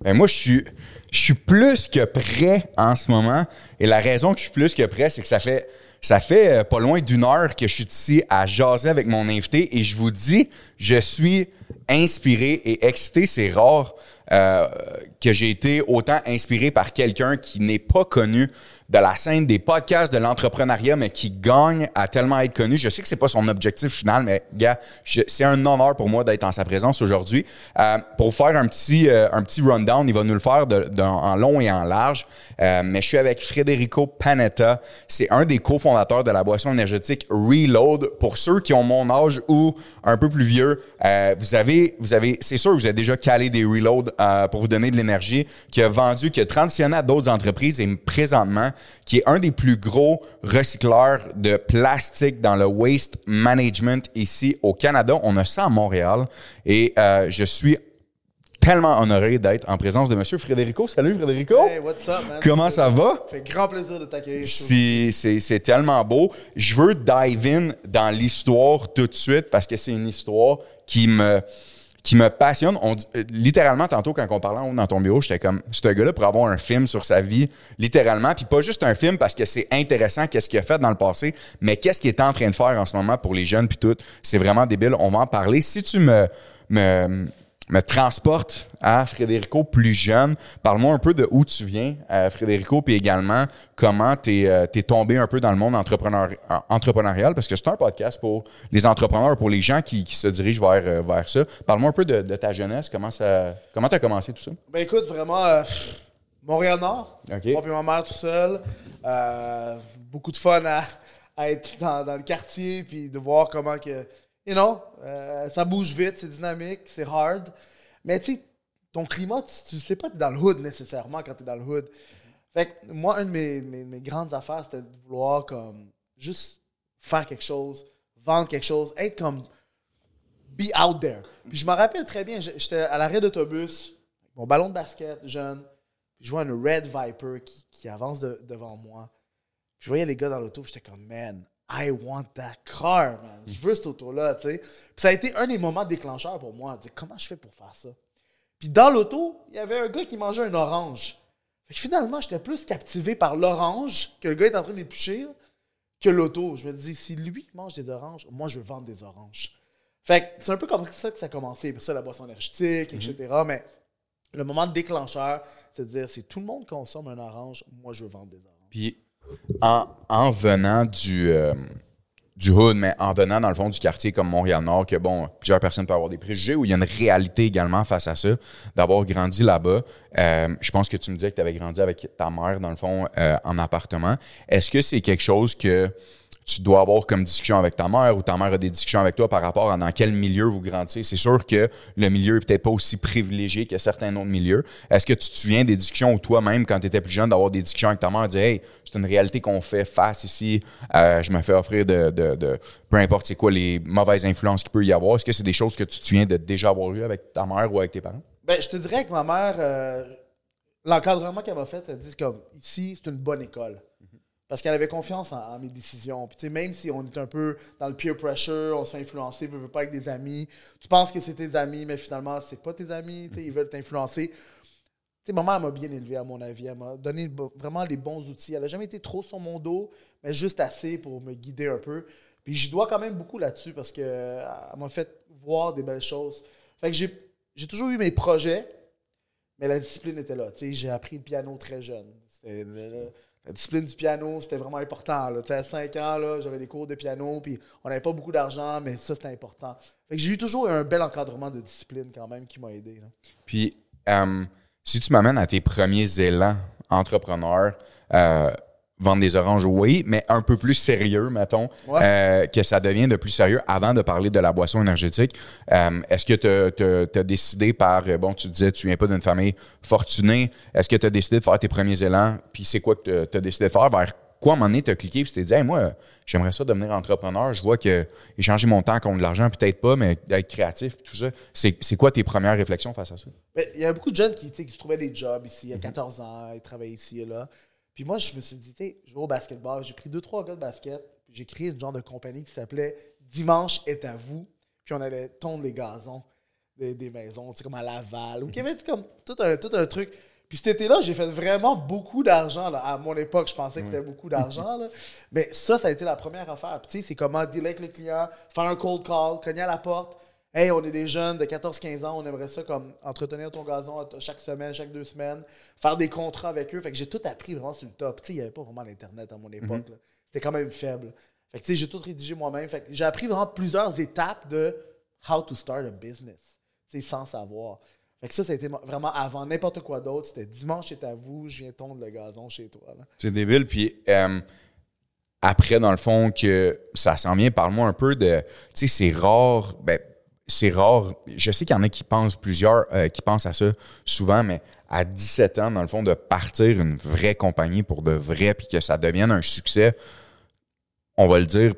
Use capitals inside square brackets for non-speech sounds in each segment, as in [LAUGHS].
Ben moi, je suis, plus que prêt en ce moment. Et la raison que je suis plus que prêt, c'est que ça fait, ça fait euh, pas loin d'une heure que je suis ici à jaser avec mon invité. Et je vous dis, je suis inspiré et excité. C'est rare euh, que j'ai été autant inspiré par quelqu'un qui n'est pas connu de la scène des podcasts de l'entrepreneuriat, mais qui gagne à tellement être connu. Je sais que c'est pas son objectif final, mais gars, c'est un honneur pour moi d'être en sa présence aujourd'hui. Euh, pour faire un petit, euh, un petit rundown, il va nous le faire en long et en large. Euh, mais je suis avec Federico Panetta. C'est un des cofondateurs de la boisson énergétique Reload. Pour ceux qui ont mon âge ou un peu plus vieux, euh, vous avez, vous avez, c'est sûr que vous avez déjà calé des Reload euh, pour vous donner de l'énergie, qui a vendu, qui a transitionné à d'autres entreprises et présentement, qui est un des plus gros recycleurs de plastique dans le waste management ici au Canada. On a ça à Montréal et euh, je suis tellement honoré d'être en présence de Monsieur Frédérico. Salut Frédérico! Hey, what's up, man? Comment ça va? Ça fait grand plaisir de t'accueillir. C'est tellement beau. Je veux dive in dans l'histoire tout de suite parce que c'est une histoire qui me, qui me passionne. On, euh, littéralement, tantôt, quand on parlait en haut dans ton bureau, j'étais comme, ce gars-là pour avoir un film sur sa vie, littéralement. Puis pas juste un film parce que c'est intéressant qu'est-ce qu'il a fait dans le passé, mais qu'est-ce qu'il est en train de faire en ce moment pour les jeunes puis tout. C'est vraiment débile. On va en parler. Si tu me, me, me transporte à Frédérico plus jeune. Parle-moi un peu de où tu viens, euh, Frédérico, puis également comment tu es, tombé un peu dans le monde entrepreneur, euh, entrepreneurial, parce que c'est un podcast pour les entrepreneurs, pour les gens qui, qui se dirigent vers, euh, vers ça. Parle-moi un peu de, de ta jeunesse, comment ça comment tu as commencé tout ça? Ben écoute, vraiment, euh, Montréal-Nord. OK. Moi et ma mère tout seul. Euh, beaucoup de fun à, à être dans, dans le quartier puis de voir comment que, you know, euh, ça bouge vite, c'est dynamique, c'est hard. Mais tu sais, ton climat, tu, tu sais pas, tu es dans le hood nécessairement quand tu es dans le hood. Fait que moi, une de mes, mes- grandes affaires, c'était de vouloir comme juste faire quelque chose, vendre quelque chose, être comme be out there. Puis je me rappelle très bien, j'étais à l'arrêt d'autobus, mon ballon de basket jeune, puis je vois une Red Viper qui, qui avance de- devant moi. Puis je voyais les gars dans l'auto, j'étais comme, man, I want that car, man. Je veux cette auto-là, tu sais. Puis ça a été un des moments déclencheurs pour moi. dire, comment je fais pour faire ça? Puis dans l'auto, il y avait un gars qui mangeait un orange. Fait que finalement, j'étais plus captivé par l'orange que le gars est en train d'éplucher que l'auto. Je me dis, si lui mange des oranges, moi, je veux vendre des oranges. Fait que c'est un peu comme ça que ça a commencé. Puis ça, la boisson énergétique, etc. Mais le moment déclencheur, c'est de dire, si tout le monde consomme un orange, moi, je veux vendre des oranges. Puis en, en venant du, euh, du hood, mais en venant dans le fond du quartier comme Montréal-Nord, que bon, plusieurs personnes peuvent avoir des préjugés, où il y a une réalité également face à ça, d'avoir grandi là-bas. Euh, je pense que tu me disais que tu avais grandi avec ta mère, dans le fond, euh, en appartement. Est-ce que c'est quelque chose que tu dois avoir comme discussion avec ta mère ou ta mère a des discussions avec toi par rapport à dans quel milieu vous grandissez. C'est sûr que le milieu est peut-être pas aussi privilégié que certains autres milieux. Est-ce que tu te souviens des discussions où toi-même, quand tu étais plus jeune, d'avoir des discussions avec ta mère, dire Hey, c'est une réalité qu'on fait face ici, euh, je me fais offrir de, de, peu importe c'est quoi les mauvaises influences qu'il peut y avoir. Est-ce que c'est des choses que tu te souviens de déjà avoir eu avec ta mère ou avec tes parents? Ben, je te dirais que ma mère, euh, l'encadrement qu'elle m'a fait, elle dit comme ici, c'est une bonne école. Parce qu'elle avait confiance en, en mes décisions. Puis, même si on est un peu dans le peer pressure, on se fait influencer, veut, veut pas avec des amis, tu penses que c'est tes amis, mais finalement, c'est pas tes amis, ils veulent t'influencer. Sais, ma bien élevé, à mon avis. Elle m'a donné vraiment les bons outils. Elle n'a jamais été trop sur mon dos, mais juste assez pour me guider un peu. Puis je dois quand même beaucoup là-dessus parce qu'elle m'a fait voir des belles choses. Fait que j'ai toujours eu mes projets, mais la discipline était là. J'ai appris le piano très jeune. C'était la discipline du piano, c'était vraiment important. Là. À 5 ans, j'avais des cours de piano, puis on n'avait pas beaucoup d'argent, mais ça, c'était important. Fait que j'ai eu toujours un bel encadrement de discipline quand même qui m'a aidé. Puis, euh, si tu m'amènes à tes premiers élans entrepreneurs, euh, vendre des oranges, oui, mais un peu plus sérieux, mettons, Ouais. euh, que ça devient de plus sérieux avant de parler de la boisson énergétique. Euh, Est-ce que tu as, décidé par, euh, bon, tu disais, tu viens pas d'une famille fortunée, est-ce que tu as décidé de faire tes premiers élans, puis c'est quoi que tu as décidé de faire, vers quoi à un moment donné, tu as cliqué, puis tu t'es dit, Hey, moi, j'aimerais ça devenir entrepreneur, je vois que échanger mon temps contre de l'argent, peut-être pas, mais d'être créatif, tout ça. C'est quoi tes premières réflexions face à ça? Mais Il y a beaucoup de jeunes qui, qui se trouvaient des jobs ici, à 14 ans, ils travaillaient ici et là. Puis moi, je me suis dit, tu sais, je vais au basketball. J'ai pris deux, trois gars de basket. J'ai créé une genre de compagnie qui s'appelait Dimanche est à vous. Puis on allait tondre les gazons. des, des maisons, tu sais, comme à Laval, ou qu'il y avait comme tout un, tout un truc. Puis cet été-là, j'ai fait vraiment beaucoup d'argent. À mon époque, je pensais que c'était beaucoup d'argent. Mais ça, ça a été la première affaire. Puis tu sais, c'est comment dealer avec le client, faire un cold call, cogner à la porte. Hey, on est des jeunes de 14-15 ans, on aimerait ça comme entretenir ton gazon chaque semaine, chaque deux semaines, faire des contrats avec eux. Fait que j'ai tout appris vraiment sur le top. Tu sais, il n'y avait pas vraiment l'Internet à mon époque. là. C'était quand même faible. Fait que tu sais, j'ai tout rédigé moi-même. Fait que j'ai appris vraiment plusieurs étapes de how to start a business. Tu sais, sans savoir. Fait que ça, ça a été vraiment avant n'importe quoi d'autre. C'était dimanche c'est à vous, je viens tondre le gazon chez toi. C'est débile. Puis euh, après, dans le fond, que ça s'en vient, parle-moi un peu de. Tu sais, c'est rare. Ben, c'est rare. Je sais qu'il y en a qui pensent plusieurs, euh, qui pensent à ça souvent, mais à 17 ans, dans le fond, de partir une vraie compagnie pour de vrai, puis que ça devienne un succès, on va le dire,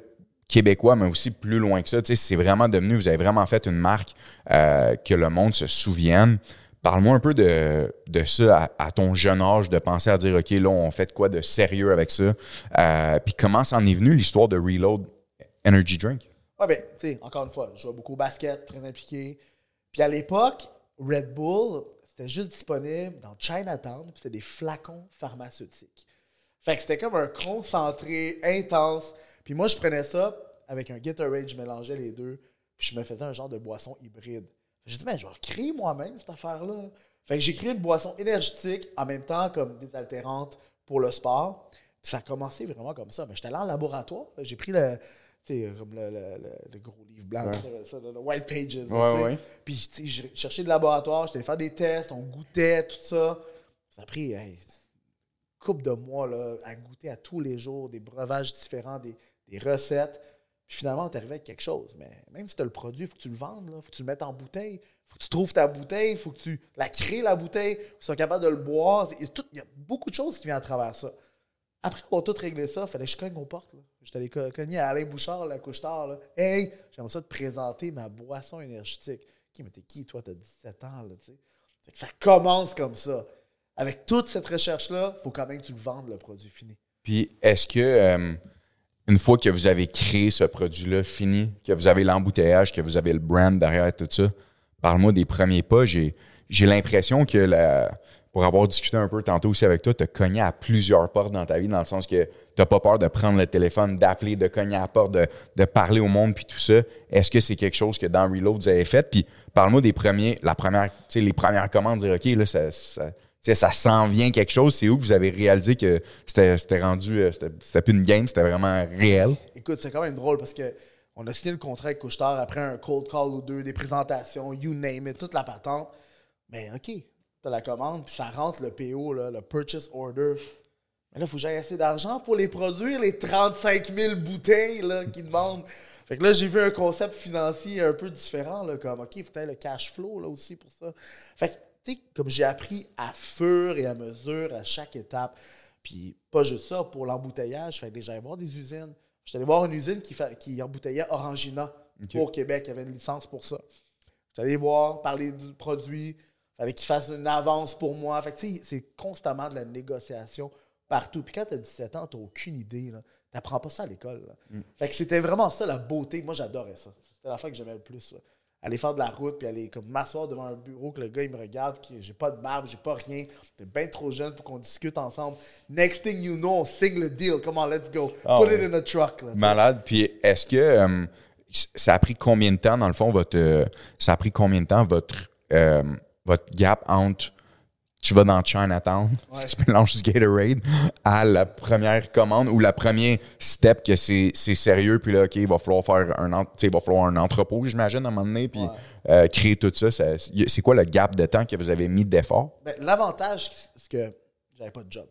québécois, mais aussi plus loin que ça. Tu sais, c'est vraiment devenu, vous avez vraiment fait une marque euh, que le monde se souvienne. Parle-moi un peu de, ça à, ton jeune âge, de penser à dire, OK, là, on fait quoi de sérieux avec ça. Euh, puis comment s'en est venu l'histoire de Reload Energy Drink? Ouais, ben, tu sais, encore une fois, je jouais beaucoup au basket, très impliqué. Puis à l'époque, Red Bull, c'était juste disponible dans Chinatown, puis c'était des flacons pharmaceutiques. Fait que c'était comme un concentré intense. Puis moi, je prenais ça avec un Gatorade, je mélangeais les deux, puis je me faisais un genre de boisson hybride. J'ai dit, ben, je vais créer moi-même cette affaire-là. Fait que j'ai créé une boisson énergétique en même temps comme désaltérante pour le sport. Puis ça a commencé vraiment comme ça. Mais j'étais allé en laboratoire. J'ai pris le, sais, comme le, le- le- le gros livre blanc, ça, le, White Pages. Ouais, ouais. Puis tu sais, j'ai cherché de laboratoire, j'étais faire des tests, on goûtait, tout ça. Ça a pris hey, une couple de mois là, à goûter à tous les jours des breuvages différents, des, des recettes. Puis finalement, on est arrivé avec quelque chose. Mais même si tu as le produit, il faut que tu le vendes, il faut que tu le mettes en bouteille, il faut que tu trouves ta bouteille, il faut que tu la crées, la bouteille, il faut que tu sois capable de le boire. Il y a tout- il y a beaucoup de choses qui viennent à travers ça. Après avoir tout réglé ça, il fallait que je cogne aux portes. là. J'étais allé co- cogner à Alain Bouchard, la couche-tard. là. Hey, j'aimerais ça te présenter ma boisson énergétique. Ok, mais t'es qui, toi? T'as 17 ans, là, tu sais. Ça commence comme ça. Avec toute cette recherche-là, il faut quand même que tu le vendes, le produit fini. Puis est-ce que, euh, une fois que vous avez créé ce produit-là fini, que vous avez l'embouteillage, que vous avez le brand derrière tout ça, parle-moi des premiers pas. J'ai, j'ai l'impression que, la, pour avoir discuté un peu tantôt aussi avec toi, tu as cogné à plusieurs portes dans ta vie, dans le sens que tu pas peur de prendre le téléphone, d'appeler, de cogner à la porte, de, parler au monde, puis tout ça. Est-ce que c'est quelque chose que dans Reload, vous avez fait? Puis parle-moi des premiers, la première, les premières commandes, dire, OK, là, ça, s'en vient quelque chose. C'est où que vous avez réalisé que c'était, rendu, euh, c'était plus une game, c'était vraiment réel? Écoute, c'est quand même drôle parce que on a signé le contrat avec Couchetard après un cold call ou deux, des présentations, you name it, toute la patente. Mais OK, t'as la commande, puis ça rentre le PO, là, le purchase order. Mais là, il faut que j'aille assez d'argent pour les produire, les 35 000 bouteilles là, qu'ils demandent. Fait que là, j'ai vu un concept financier un peu différent, là, comme OK, il faut le cash flow là, aussi pour ça. Fait que, tu sais, comme j'ai appris à fur et à mesure, à chaque étape. Puis pas juste ça, pour l'embouteillage, fait que j'allais voir des usines. J'étais allé voir une usine qui, fait, qui embouteillait Orangina pour Québec. Il y avait une licence pour ça. J'étais allé voir, parler du produit. Fallait qu'il fasse une avance pour moi. Fait que, tu sais, c'est constamment de la négociation partout. Puis quand tu as 17 ans, tu aucune idée. Tu n'apprends pas ça à l'école. là. Fait que c'était vraiment ça, la beauté. Moi, j'adorais ça. C'était la fois que j'aimais le plus. là. Aller faire de la route, puis aller comme m'asseoir devant un bureau, que le gars, il me regarde, puis j'ai pas de barbe, j'ai pas rien. T'es bien trop jeune pour qu'on discute ensemble. Next thing you know, on signe le deal. Come on, let's go. Ah Put it in a truck. là. Malade. Puis est-ce que euh, ça a pris combien de temps, dans le fond, votre. euh, ça a pris combien de temps votre, euh, votre gap entre tu vas dans Chinatown, [LAUGHS] Ouais. tu mélanges du Gatorade à la première commande ou la première step que c'est sérieux, puis là, OK, il va falloir faire un, il va falloir un entrepôt, j'imagine, à un moment donné, puis Ouais. euh, créer tout ça. ça- C'est quoi le gap de temps que vous avez mis d'effort? Ben, L'avantage, c'est que j'avais pas de job.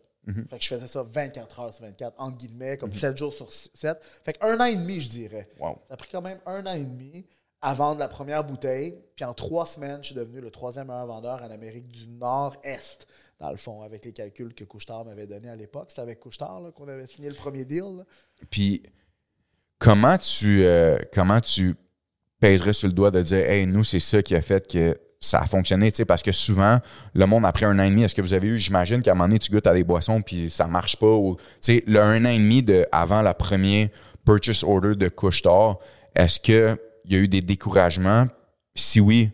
Fait que je faisais ça 24 heures sur 24, entre guillemets, comme 7 jours sur 7. Fait qu'un an et demi, je dirais. Wow. Ça a pris quand même un an et demi à vendre la première bouteille. Puis en trois semaines, je suis devenu le troisième meilleur vendeur en Amérique du Nord-Est, dans le fond, avec les calculs que Couchetard m'avait donnés à l'époque. C'était avec Couchetard qu'on avait signé le premier deal. Puis comment tu euh, comment tu pèserais sur le doigt de dire Hey, nous, c'est ça qui a fait que ça a fonctionné, tu sais, parce que souvent, le monde, après un an et demi, est-ce que vous avez eu, j'imagine qu'à un moment donné, tu goûtes à des boissons puis ça marche pas, ou, tu sais, le un an et demi de, avant la première purchase order de couche est-ce qu'il y a eu des découragements? Si oui,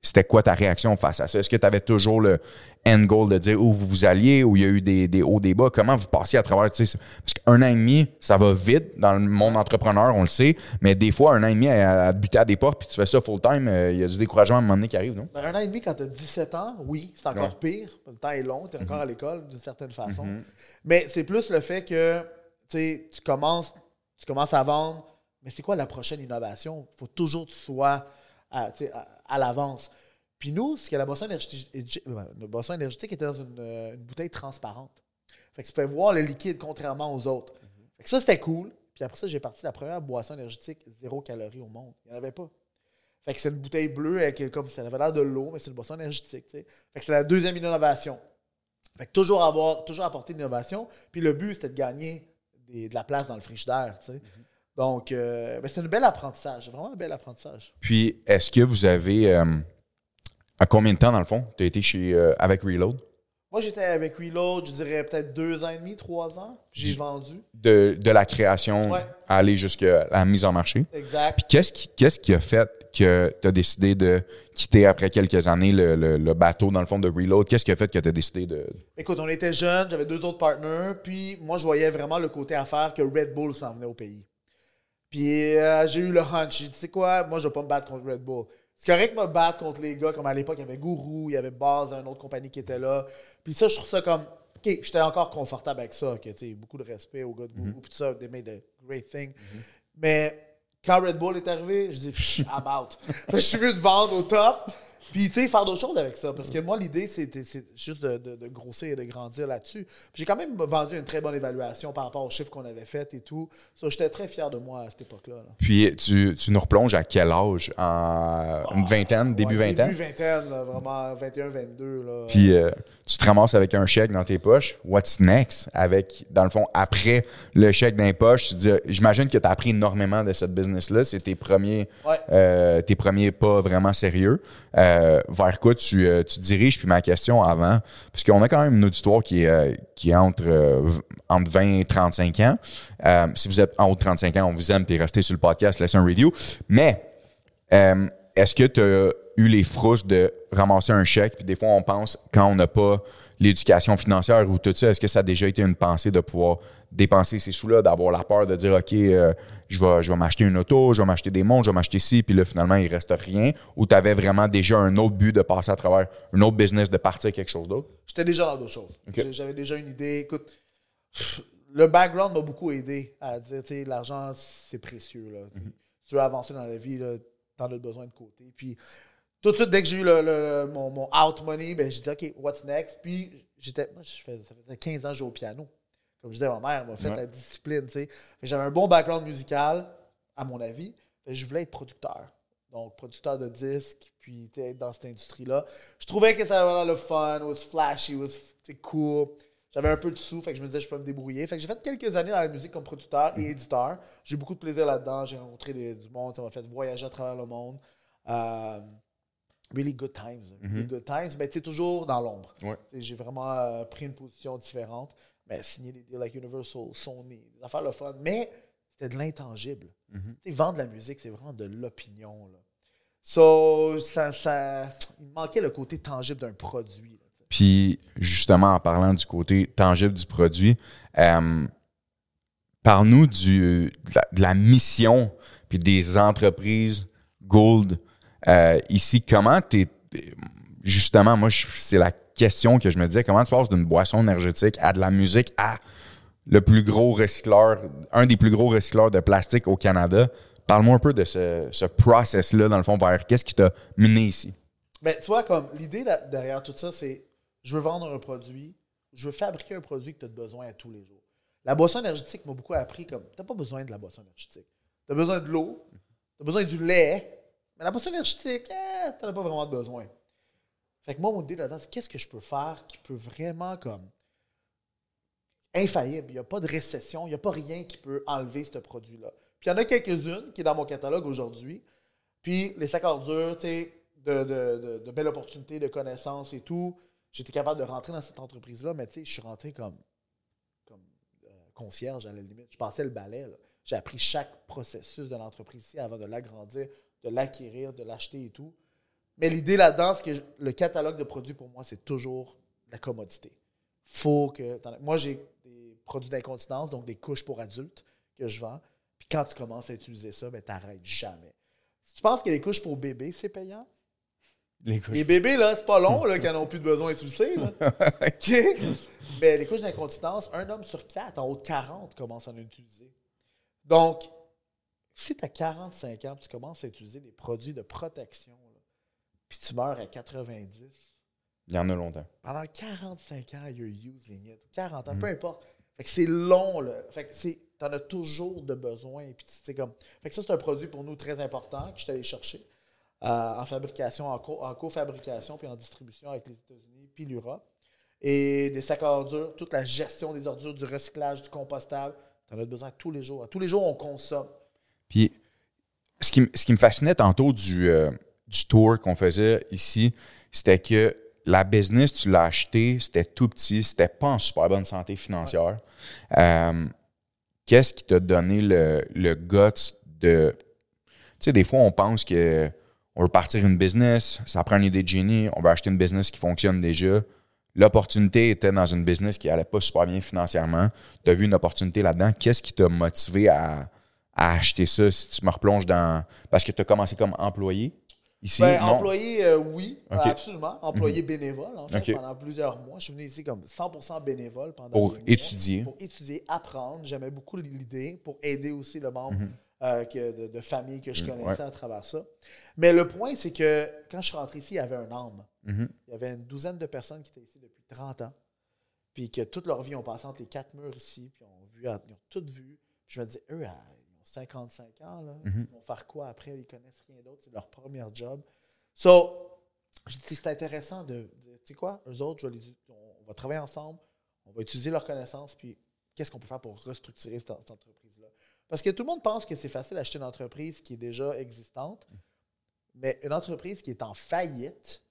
c'était quoi ta réaction face à ça? Est-ce que tu avais toujours le end goal de dire où vous alliez, où il y a eu des, des hauts, des bas? Comment vous passiez à travers, parce qu'un an et demi, ça va vite dans le monde entrepreneur, on le sait, mais des fois, un an et demi à, à buter à des portes, puis tu fais ça full-time, euh, il y a du découragement à un moment donné qui arrive, non? Ben, un an et demi, quand tu as 17 ans, oui, c'est encore pire. Le temps est long, tu es encore à l'école d'une certaine façon. Mais c'est plus le fait que tu commences, tu commences à vendre, mais c'est quoi la prochaine innovation? Il faut toujours que tu sois à, l'avance. Puis nous, c'est que la boisson énergétique, la boisson énergétique était dans une, euh, une bouteille transparente. Fait que tu peux voir le liquide contrairement aux autres. Fait que ça, c'était cool. Puis après ça, j'ai parti la première boisson énergétique zéro calorie au monde. Il n'y en avait pas. Fait que c'est une bouteille bleue avec comme ça avait l'air de l'eau, mais c'est une boisson énergétique. tu sais. Fait que c'est la deuxième innovation. Fait que toujours avoir, toujours apporter l'innovation. Puis le but, c'était de gagner des- de la place dans le frigidaire. sais. Donc, euh, ben, c'est un bel apprentissage. Vraiment un bel apprentissage. Puis, est-ce que vous avez. euh, à combien de temps, dans le fond, tu as été chez, euh, avec Reload? Moi, j'étais avec Reload, je dirais peut-être deux ans et demi, trois ans. Puis J'ai vendu. De, de la création Ouais. à aller jusqu'à la mise en marché. Exact. Puis, qu'est-ce qui, qu'est-ce qui a fait que tu as décidé de quitter après quelques années le, le- le bateau, dans le fond, de Reload? Qu'est-ce qui a fait que tu as décidé de. Écoute, on était jeunes, j'avais deux autres partenaires, puis moi, je voyais vraiment le côté affaire que Red Bull s'en venait au pays. Puis euh, j'ai eu le hunch. J'ai dit, tu sais quoi, moi, je vais pas me battre contre Red Bull. C'est correct de me battre contre les gars, comme à l'époque, il y avait Guru, il y avait Baz, une autre compagnie qui était là. Puis ça, je trouve ça comme. OK, j'étais encore confortable avec ça, que, tu beaucoup de respect aux gars de Guru, puis tout ça, they made a great thing. Mais quand Red Bull est arrivé, je dis, I'm out. [LAUGHS] Je suis mieux de vendre au top. Puis, tu sais, faire d'autres choses avec ça. Parce que moi, l'idée, c'était c'est juste de, de- de grossir et de grandir là-dessus. Puis j'ai quand même vendu une très bonne évaluation par rapport aux chiffres qu'on avait fait et tout. Ça, j'étais très fier de moi à cette époque-là. là. Puis, tu, tu nous replonges à quel âge? En une vingtaine, début Ouais, vingtaine? Début vingtaine, là, vraiment 21, 22. Là. Puis euh, tu te ramasses avec un chèque dans tes poches. What's next? Avec, dans le fond, après le chèque dans les poches, tu dis, j'imagine que tu as appris énormément de cette business-là. C'est tes premiers, Ouais. euh, tes premiers pas vraiment sérieux. Euh, vers quoi tu, euh, tu diriges? Puis ma question avant, parce qu'on a quand même une auditoire qui est, qui est entre, entre 20 et 35 ans. Si vous êtes en haut de 35 ans, on vous aime, puis restez sur le podcast, laissez un review. Mais est-ce que tu as eu les frousses de ramasser un chèque, puis des fois on pense quand on n'a pas l'éducation financière ou tout ça, est-ce que ça a déjà été une pensée de pouvoir dépenser ces sous-là, d'avoir la peur de dire OK, euh, je vais, je vais m'acheter une auto, je vais m'acheter des montres, je vais m'acheter ci, puis là finalement il reste rien, ou tu avais vraiment déjà un autre but de passer à travers un autre business, de partir quelque chose d'autre? J'étais déjà dans d'autres choses. J'avais déjà une idée. Écoute, le background m'a beaucoup aidé à dire, tu sais, l'argent, c'est précieux. Là. Tu veux avancer dans la vie, tu en as besoin de côté. Puis, tout de suite, dès que j'ai eu le, le- mon, mon out money, ben, j'ai dit, OK, what's next? Puis, j'étais, moi, je fais, ça faisait 15 ans que je jouais au piano. Comme je disais, ma mère m'a fait Ouais. la discipline, tu sais. J'avais un bon background musical, à mon avis. Je voulais être producteur. Donc, producteur de disques, puis être dans cette industrie-là. Je trouvais que ça avait le fun, was flashy, was cool. J'avais un peu de sous, fait que je me disais, je peux me débrouiller. Fait que j'ai fait quelques années dans la musique comme producteur et éditeur. J'ai eu beaucoup de plaisir là-dedans. J'ai rencontré des- du monde, ça m'a fait voyager à travers le monde. Euh, really good times. Really good times, mais tu sais, toujours dans l'ombre. Ouais. Tu J'ai vraiment euh, pris une position différente. Mais signer des deals avec Universal, Sony, des affaires le fun. Mais c'était de l'intangible. Tu sais, Vendre de la musique, c'est vraiment de l'opinion. So, ça, ça, il me manquait le côté tangible d'un produit. Puis, justement, en parlant du côté tangible du produit, euh, parle-nous de, la, mission puis des entreprises Gold euh, ici. Comment tu Justement, moi, c'est la question que je me disais. Comment tu passes d'une boisson énergétique à de la musique à le plus gros recycleur, un des plus gros recycleurs de plastique au Canada? Parle-moi un peu de ce, ce process-là, dans le fond, vers qu'est-ce qui t'a mené ici? Ben, tu vois, comme l'idée derrière tout ça, c'est je veux vendre un produit, je veux fabriquer un produit que tu as besoin à tous les jours. La boisson énergétique m'a beaucoup appris comme tu n'as pas besoin de la boisson énergétique. Tu as besoin de l'eau, tu as besoin du lait, mais la boisson énergétique, eh, tu n'en as pas vraiment besoin. Fait que moi, mon idée là-dedans, c'est qu'est-ce que je peux faire qui peut vraiment comme infaillible. Il n'y a pas de récession, il n'y a pas rien qui peut enlever ce produit-là. Puis il y en a quelques-unes qui est dans mon catalogue aujourd'hui. Puis les sacs ordures, tu sais, de, de, de belles opportunités, de connaissances et tout. J'étais capable de rentrer dans cette entreprise-là, mais tu sais, je suis rentré comme, comme euh, concierge à la limite. Je passais le balai. J'ai appris chaque processus de l'entreprise ici avant de l'agrandir, de l'acquérir, de l'acheter et tout. Mais l'idée là-dedans, c'est que le catalogue de produits, pour moi, c'est toujours la commodité. Faut que. Moi, j'ai des produits d'incontinence, donc des couches pour adultes que je vends. Puis quand tu commences à utiliser ça, ben, t'arrêtes jamais. Si tu penses que les couches pour bébés, c'est payant, Les couches. les bébés, là, c'est pas long, là, [LAUGHS] qu'ils n'en ont plus de besoin, tu le sais, là. [LAUGHS] OK? Mais les couches d'incontinence, un homme sur quatre, en haut de 40, commence à en utiliser. Donc, si tu as 45 ans, tu commences à utiliser des produits de protection, là, puis tu meurs à 90, Il y en a longtemps. pendant 45 ans, you're using it. 40 ans, peu importe. Fait que c'est long, là. Fait que c'est, t'en as toujours de besoin. Puis c'est comme. Fait que ça, c'est un produit pour nous très important que je suis allé chercher euh, en fabrication, en, co- en cofabrication, puis en distribution avec les États-Unis, puis l'Europe. Et des sacs à ordures, toute la gestion des ordures, du recyclage, du compostable. T'en as besoin tous les jours. Tous les jours, on consomme. Puis, ce qui, ce qui me fascinait tantôt du, euh, du tour qu'on faisait ici, c'était que la business, tu l'as acheté, c'était tout petit, c'était pas en super bonne santé financière. Euh, Qu'est-ce qui t'a donné le, le guts de. Tu sais, des fois, on pense que on veut partir une business, ça prend une idée de génie, on veut acheter une business qui fonctionne déjà. L'opportunité était dans une business qui allait pas super bien financièrement. Tu as vu une opportunité là-dedans. Qu'est-ce qui t'a motivé à, à acheter ça si tu me replonges dans. Parce que tu as commencé comme employé ici? Ben, employé, euh, oui. Mhm. euh, absolument. Employé bénévole, en fait, Ok. pendant plusieurs mois. Je suis venu ici comme 100% bénévole pendant Pour mois. étudier. Pour étudier, apprendre. J'aimais beaucoup l'idée pour aider aussi le membre Mhm. Euh, que- de, de famille que je Mm, connaissais ouais. à travers ça. Mais le point, c'est que quand je suis rentré ici, il y avait un âme. Mhm. Il y avait une douzaine de personnes qui étaient ici depuis 30 ans, puis que toute leur vie ont passé entre les quatre murs ici, puis ont vu, ils ont tout vu. Puis je me disais, eux, à- ils ont 55 ans, là, Mhm. ils vont faire quoi après? Ils connaissent rien d'autre, c'est leur premier job. So, je dis, c'est intéressant de, de- tu sais quoi, eux autres, je vais les- on, on va travailler ensemble, on va utiliser leurs connaissances, puis qu'est-ce qu'on peut faire pour restructurer cette, cette entreprise-là? Parce que tout le monde pense que c'est facile d'acheter une entreprise qui est déjà existante, mais une entreprise qui est en faillite,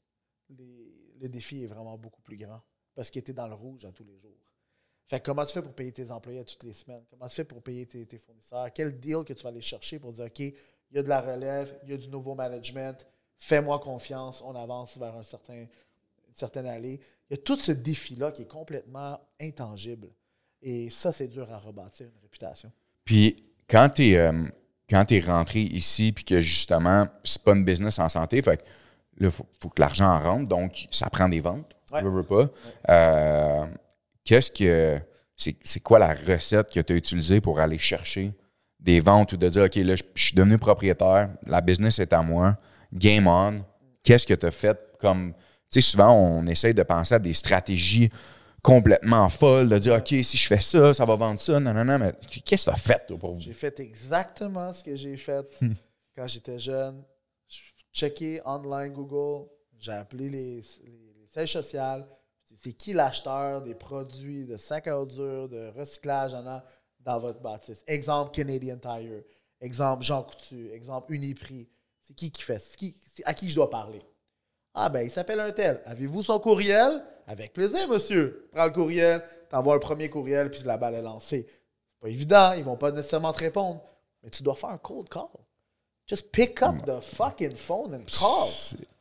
le défi est vraiment beaucoup plus grand parce que tu es dans le rouge à tous les jours. Fait que comment tu fais pour payer tes employés à toutes les semaines? Comment tu fais pour payer tes, tes fournisseurs? Quel deal que tu vas aller chercher pour dire, OK, il y a de la relève, il y a du nouveau management, fais-moi confiance, on avance vers un certain, une certaine allée. Il y a tout ce défi-là qui est complètement intangible. Et ça, c'est dur à rebâtir, une réputation. Puis quand tu es, rentré ici, puis que justement, c'est pas une business en santé, fait que là, faut, faut que l'argent rentre, donc ça prend des ventes. Ouais. veux, veux pas. Euh, Qu'est-ce que. C'est c'est quoi la recette que tu as utilisée pour aller chercher des ventes ou de dire, OK, là, je je suis devenu propriétaire, la business est à moi, game on. Qu'est-ce que tu as fait comme. Tu sais, souvent, on essaye de penser à des stratégies complètement folles, de dire, OK, si je fais ça, ça va vendre ça, non, non, non, mais qu'est-ce que tu as fait, toi, pour vous? J'ai fait exactement ce que j'ai fait quand j'étais jeune. Je checké online Google, j'ai appelé les, les, les sièges sociales. C'est qui l'acheteur des produits de sacs à ordures, de recyclage en a dans votre bâtisse? Exemple Canadian Tire, exemple Jean Coutu, exemple Uniprix. C'est qui qui fait qui, c'est à qui je dois parler? Ah ben, il s'appelle un tel. Avez-vous son courriel? Avec plaisir, monsieur. Prends le courriel, t'envoies un premier courriel, puis la balle est lancée. C'est pas évident, ils vont pas nécessairement te répondre. Mais tu dois faire un cold call. Just pick up the fucking phone and call.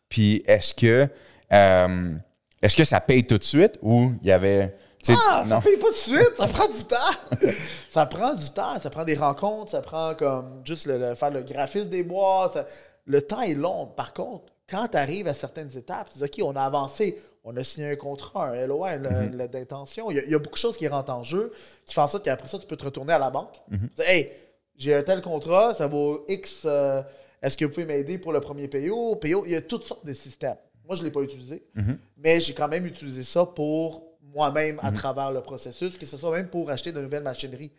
Puis est-ce que euh, est-ce que ça paye tout de suite ou il y avait Ah, ça non? paye pas de suite, ça [LAUGHS] prend du temps. ça prend du temps, ça prend des rencontres, ça prend comme juste le, le- faire le graphisme des ça- le temps est long. Par contre, quand tu arrives à certaines étapes, tu dis OK, on a avancé, on a signé un contrat, un LOA, une lettre d'intention. Il y, a, il y a beaucoup de choses qui rentrent en jeu qui font en sorte qu'après ça, tu peux te retourner à la banque. Tu dis, Hey, j'ai un tel contrat, ça vaut X. euh, Est-ce que vous pouvez m'aider pour le premier PO? PO, il y a toutes sortes de systèmes. Moi, je ne l'ai pas utilisé, Mm-hmm. mais j'ai quand même utilisé ça pour moi-même à travers le processus, que ce soit même pour acheter de nouvelles machineries.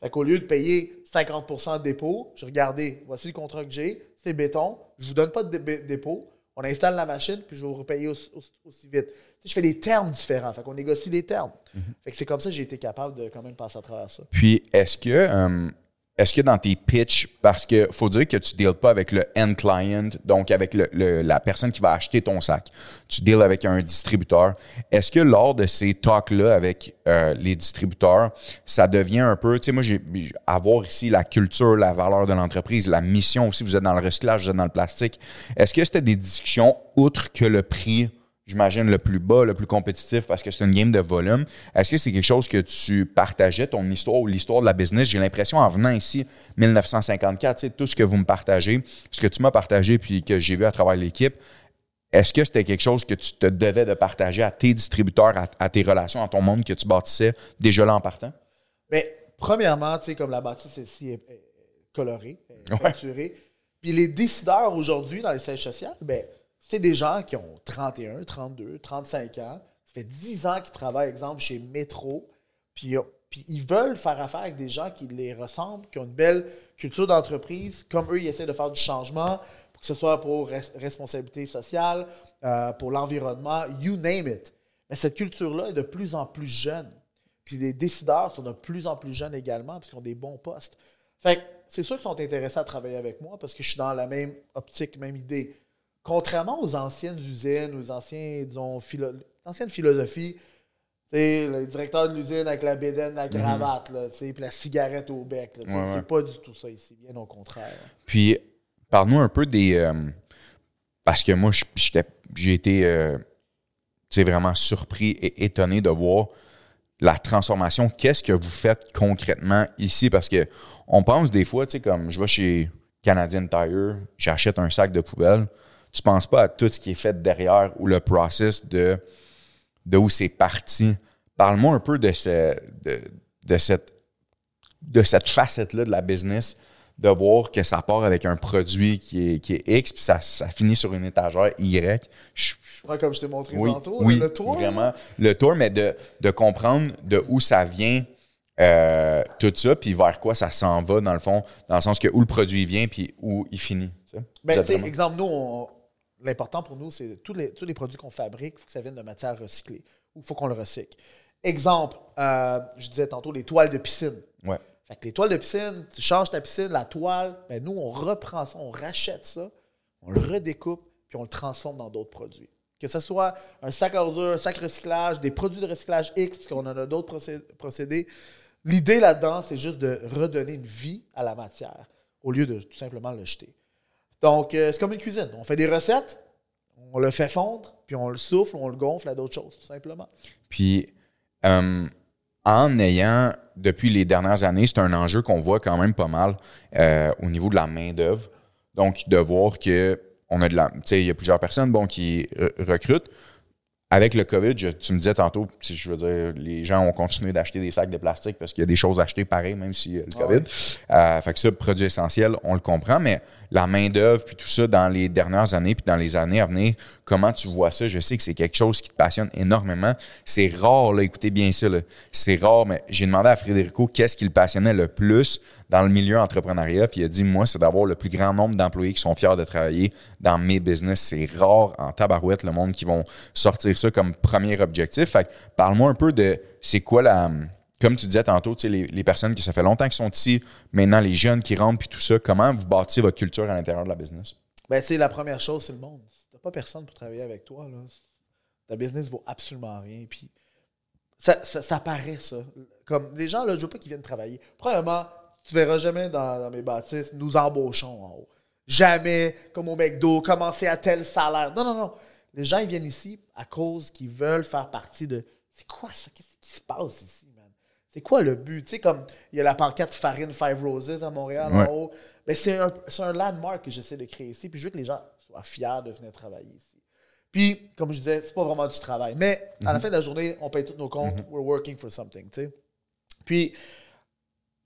Fait qu'au lieu de payer 50% de dépôt, j'ai regardé, voici le contrat que j'ai, c'est béton, je vous donne pas de dé- dépôt, on installe la machine, puis je vais vous repayer aussi, vite. Tu sais, je fais des termes différents, fait qu'on négocie les termes. Fait que c'est comme ça que j'ai été capable de quand même passer à travers ça. Puis est-ce que euh, est-ce que dans tes pitchs, parce que faut dire que tu deals pas avec le end client, donc avec le, le- la personne qui va acheter ton sac, tu deals avec un distributeur. Est-ce que lors de ces talks-là avec euh, les distributeurs, ça devient un peu, tu sais, moi, j'ai avoir ici la culture, la valeur de l'entreprise, la mission aussi, vous êtes dans le recyclage, vous êtes dans le plastique. Est-ce que c'était des discussions outre que le prix j'imagine, le plus bas, le plus compétitif parce que c'est une game de volume. Est-ce que c'est quelque chose que tu partageais, ton histoire ou l'histoire de la business? J'ai l'impression, en venant ici, 1954, tu sais, tout ce que vous me partagez, ce que tu m'as partagé puis que j'ai vu à travers l'équipe, est-ce que c'était quelque chose que tu te devais de partager à tes distributeurs, à, à tes relations, à ton monde que tu bâtissais déjà là en partant? Mais premièrement, tu sais, comme la bâtisse ici est, est colorée, est Ouais. peinturée. Puis les décideurs aujourd'hui dans les sièges sociaux, ben, c'est des gens qui ont 31, 32, 35 ans. Ça fait 10 ans qu'ils travaillent, exemple, chez Métro. Puis, euh, puis ils veulent faire affaire avec des gens qui les ressemblent, qui ont une belle culture d'entreprise. Comme eux, ils essaient de faire du changement, pour que ce soit pour res- responsabilité sociale, euh, pour l'environnement, you name it. Mais cette culture-là est de plus en plus jeune. Puis les décideurs sont de plus en plus jeunes également, parce qu'ils ont des bons postes. Fait c'est sûr qu'ils sont intéressés à travailler avec moi parce que je suis dans la même optique, même idée. Contrairement aux anciennes usines, aux anciens, disons, philo- anciennes philosophies, le directeur de l'usine avec la bédaine, la cravate, tu sais, puis la cigarette au bec. Ouais, c'est pas du tout ça ici, bien au contraire. Puis, parle-nous un peu des. euh, parce que moi, j'ai été euh, vraiment surpris et étonné de voir la transformation. Qu'est-ce que vous faites concrètement ici? Parce que on pense des fois, tu sais, comme je vais chez Canadian Tire, j'achète un sac de poubelle. Tu penses pas à tout ce qui est fait derrière ou le process de, de où c'est parti. Parle-moi un peu de, ce, de, de cette de cette facette-là de la business, de voir que ça part avec un produit qui est, qui est X, puis ça, ça finit sur une étagère Y. Je- Ouais, comme je t'ai montré oui, tantôt, oui, le tour. vraiment. Le tour, mais de, de comprendre de où ça vient, euh, tout ça, puis vers quoi ça s'en va, dans le fond, dans le sens que où le produit vient, puis où il finit. tu sais. Ben, vraiment- exemple, nous, on- l'important pour nous, c'est tous les, tous les produits qu'on fabrique, il faut que ça vienne de matière recyclée ou il faut qu'on le recycle. Exemple, euh, je disais tantôt les toiles de piscine. Ouais. Fait que les toiles de piscine, tu changes ta piscine, la toile, ben nous, on reprend ça, on rachète ça, on le redécoupe, puis on le transforme dans d'autres produits. Que ce soit un sac à ordures, un sac recyclage, des produits de recyclage X, parce qu'on en a d'autres procé- procédés. L'idée là-dedans, c'est juste de redonner une vie à la matière au lieu de tout simplement le jeter. Donc, euh, c'est comme une cuisine. On fait des recettes, on le fait fondre, puis on le souffle, on le gonfle à d'autres choses, tout simplement. Puis, euh, en ayant, depuis les dernières années, c'est un enjeu qu'on voit quand même pas mal euh, au niveau de la main-d'œuvre. Donc, de voir que on a de la. Tu il y a plusieurs personnes bon, qui re- recrutent. Avec le COVID, je- tu me disais tantôt, si je veux dire, les gens ont continué d'acheter des sacs de plastique parce qu'il y a des choses achetées pareil, même si euh, le COVID. Euh, fait que ça, produit essentiel, on le comprend, mais la main-d'œuvre puis tout ça dans les dernières années puis dans les années à venir, comment tu vois ça? Je sais que c'est quelque chose qui te passionne énormément. C'est rare, là, écoutez bien ça, c'est rare, mais j'ai demandé à Frédérico qu'est-ce qui le passionnait le plus dans le milieu entrepreneuriat, puis il a dit, moi, c'est d'avoir le plus grand nombre d'employés qui sont fiers de travailler dans mes business. C'est rare en tabarouette, le monde qui vont sortir ça comme premier objectif. Fait parle-moi un peu de c'est quoi la comme tu disais tantôt, tu sais, les, les personnes qui ça fait longtemps qu'ils sont ici, maintenant les jeunes qui rentrent, puis tout ça, comment vous bâtissez votre culture à l'intérieur de la business? Ben, tu sais, la première chose, c'est le monde. Si t'as pas personne pour travailler avec toi, là, ta business vaut absolument rien. Puis ça, ça, ça paraît, ça. Comme les gens, là, je veux pas qu'ils viennent travailler. Premièrement, tu verras jamais dans, dans mes bâtisses, nous embauchons en haut. Jamais, comme au McDo, commencer à tel salaire. Non, non, non. Les gens, ils viennent ici à cause qu'ils veulent faire partie de. C'est quoi ça? Qu'est-ce qui se passe ici, man? C'est quoi le but? Tu sais, comme il y a la pancarte Farine Five Roses à Montréal Ouais. en haut. Ben, c'est un, c'est un landmark que j'essaie de créer ici. Puis je veux que les gens soient fiers de venir travailler ici. Puis, comme je disais, c'est pas vraiment du travail. Mais à la fin de la journée, on paye tous nos comptes. We're working for something, tu sais. Puis,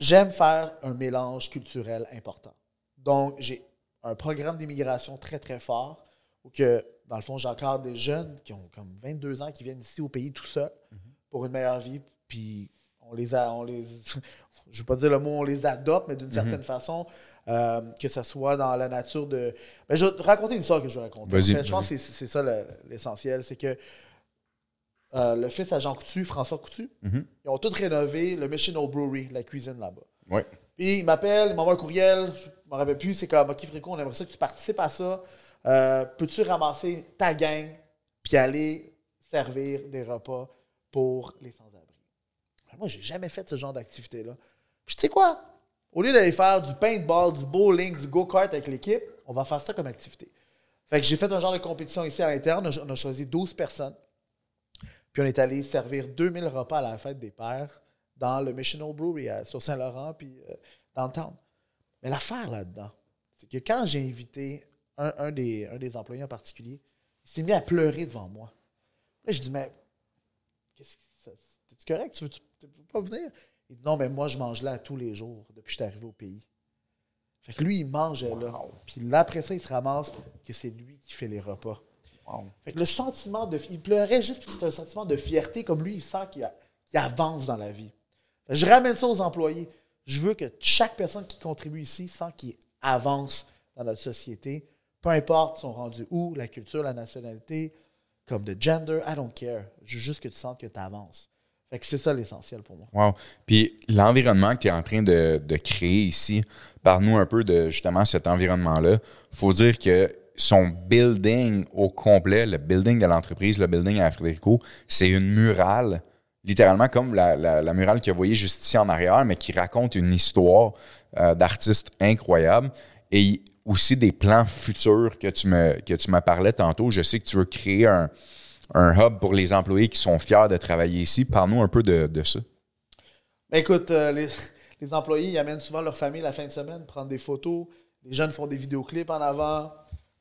j'aime faire un mélange culturel important. Donc, j'ai un programme d'immigration très, très fort où que, dans le fond, j'encadre des jeunes qui ont comme 22 ans qui viennent ici au pays tout seuls pour une meilleure vie. Puis, on les a, on les, [LAUGHS] je veux pas dire le mot, on les adopte, mais d'une certaine façon, euh, que ce soit dans la nature de. Ben, je vais te raconter une histoire que je vais raconter. En Vas-y, fait, je pense que c'est ça le- l'essentiel. C'est que euh, le fils à Jean Coutu, François Coutu, Mhm. ils ont tous rénové le Mission Brewery, la cuisine là-bas. Oui. Puis il m'appelle, il m'envoie un courriel, je me rappelle plus, c'est comme, OK, Fréco, on aimerait ça que tu participes à ça. Euh, Peux-tu ramasser ta gang puis aller servir des repas pour les sans-abri? Ben, Moi, j'ai jamais fait ce genre d'activité-là. Puis tu sais quoi? Au lieu d'aller faire du paintball, du bowling, du go-kart avec l'équipe, on va faire ça comme activité. Fait que j'ai fait un genre de compétition ici à l'interne. On a choisi 12 personnes. Puis on est allé servir 2000 repas à la fête des pères dans le Missional Brewery à- sur Saint-Laurent, puis euh, downtown. Mais l'affaire là-dedans, c'est que quand j'ai invité un, un des, un des employés en particulier, il s'est mis à pleurer devant moi. Là, je dis, mais qu'est-ce que ça- t'es-tu correct? Tu veux, tu, tu veux pas venir? Il dit, non, mais moi, je mange là tous les jours depuis que je suis arrivé au pays. Fait que lui, il mangeait là. Puis là, après ça, il se ramasse que c'est lui qui fait les repas. Fait que le sentiment de. Il pleurait juste parce que c'est un sentiment de fierté, comme lui, il sent qu'il a- qu'il avance dans la vie. Je ramène ça aux employés. Je veux que chaque personne qui contribue ici sent qu'il avance dans notre société. Peu importe son rendu où, la culture, la nationalité, comme de gender, I don't care. Je veux juste que tu sentes que tu avances. Fait que c'est ça l'essentiel pour moi. Wow. Puis l'environnement que tu es en train de, de créer ici, parle-nous un peu de justement cet environnement-là. faut dire que son building au complet, le building de l'entreprise, le building à Frédérico, c'est une murale, littéralement comme la, la- murale que vous voyez juste ici en arrière, mais qui raconte une histoire euh, d'artiste incroyable. Et aussi des plans futurs que tu me que tu m'as parlé tantôt. Je sais que tu veux créer un, un hub pour les employés qui sont fiers de travailler ici. Parle-nous un peu de, de ça. Ben écoute, euh, les, les employés ils amènent souvent leur famille la fin de semaine, prendre des photos. Les jeunes font des vidéoclips en avant.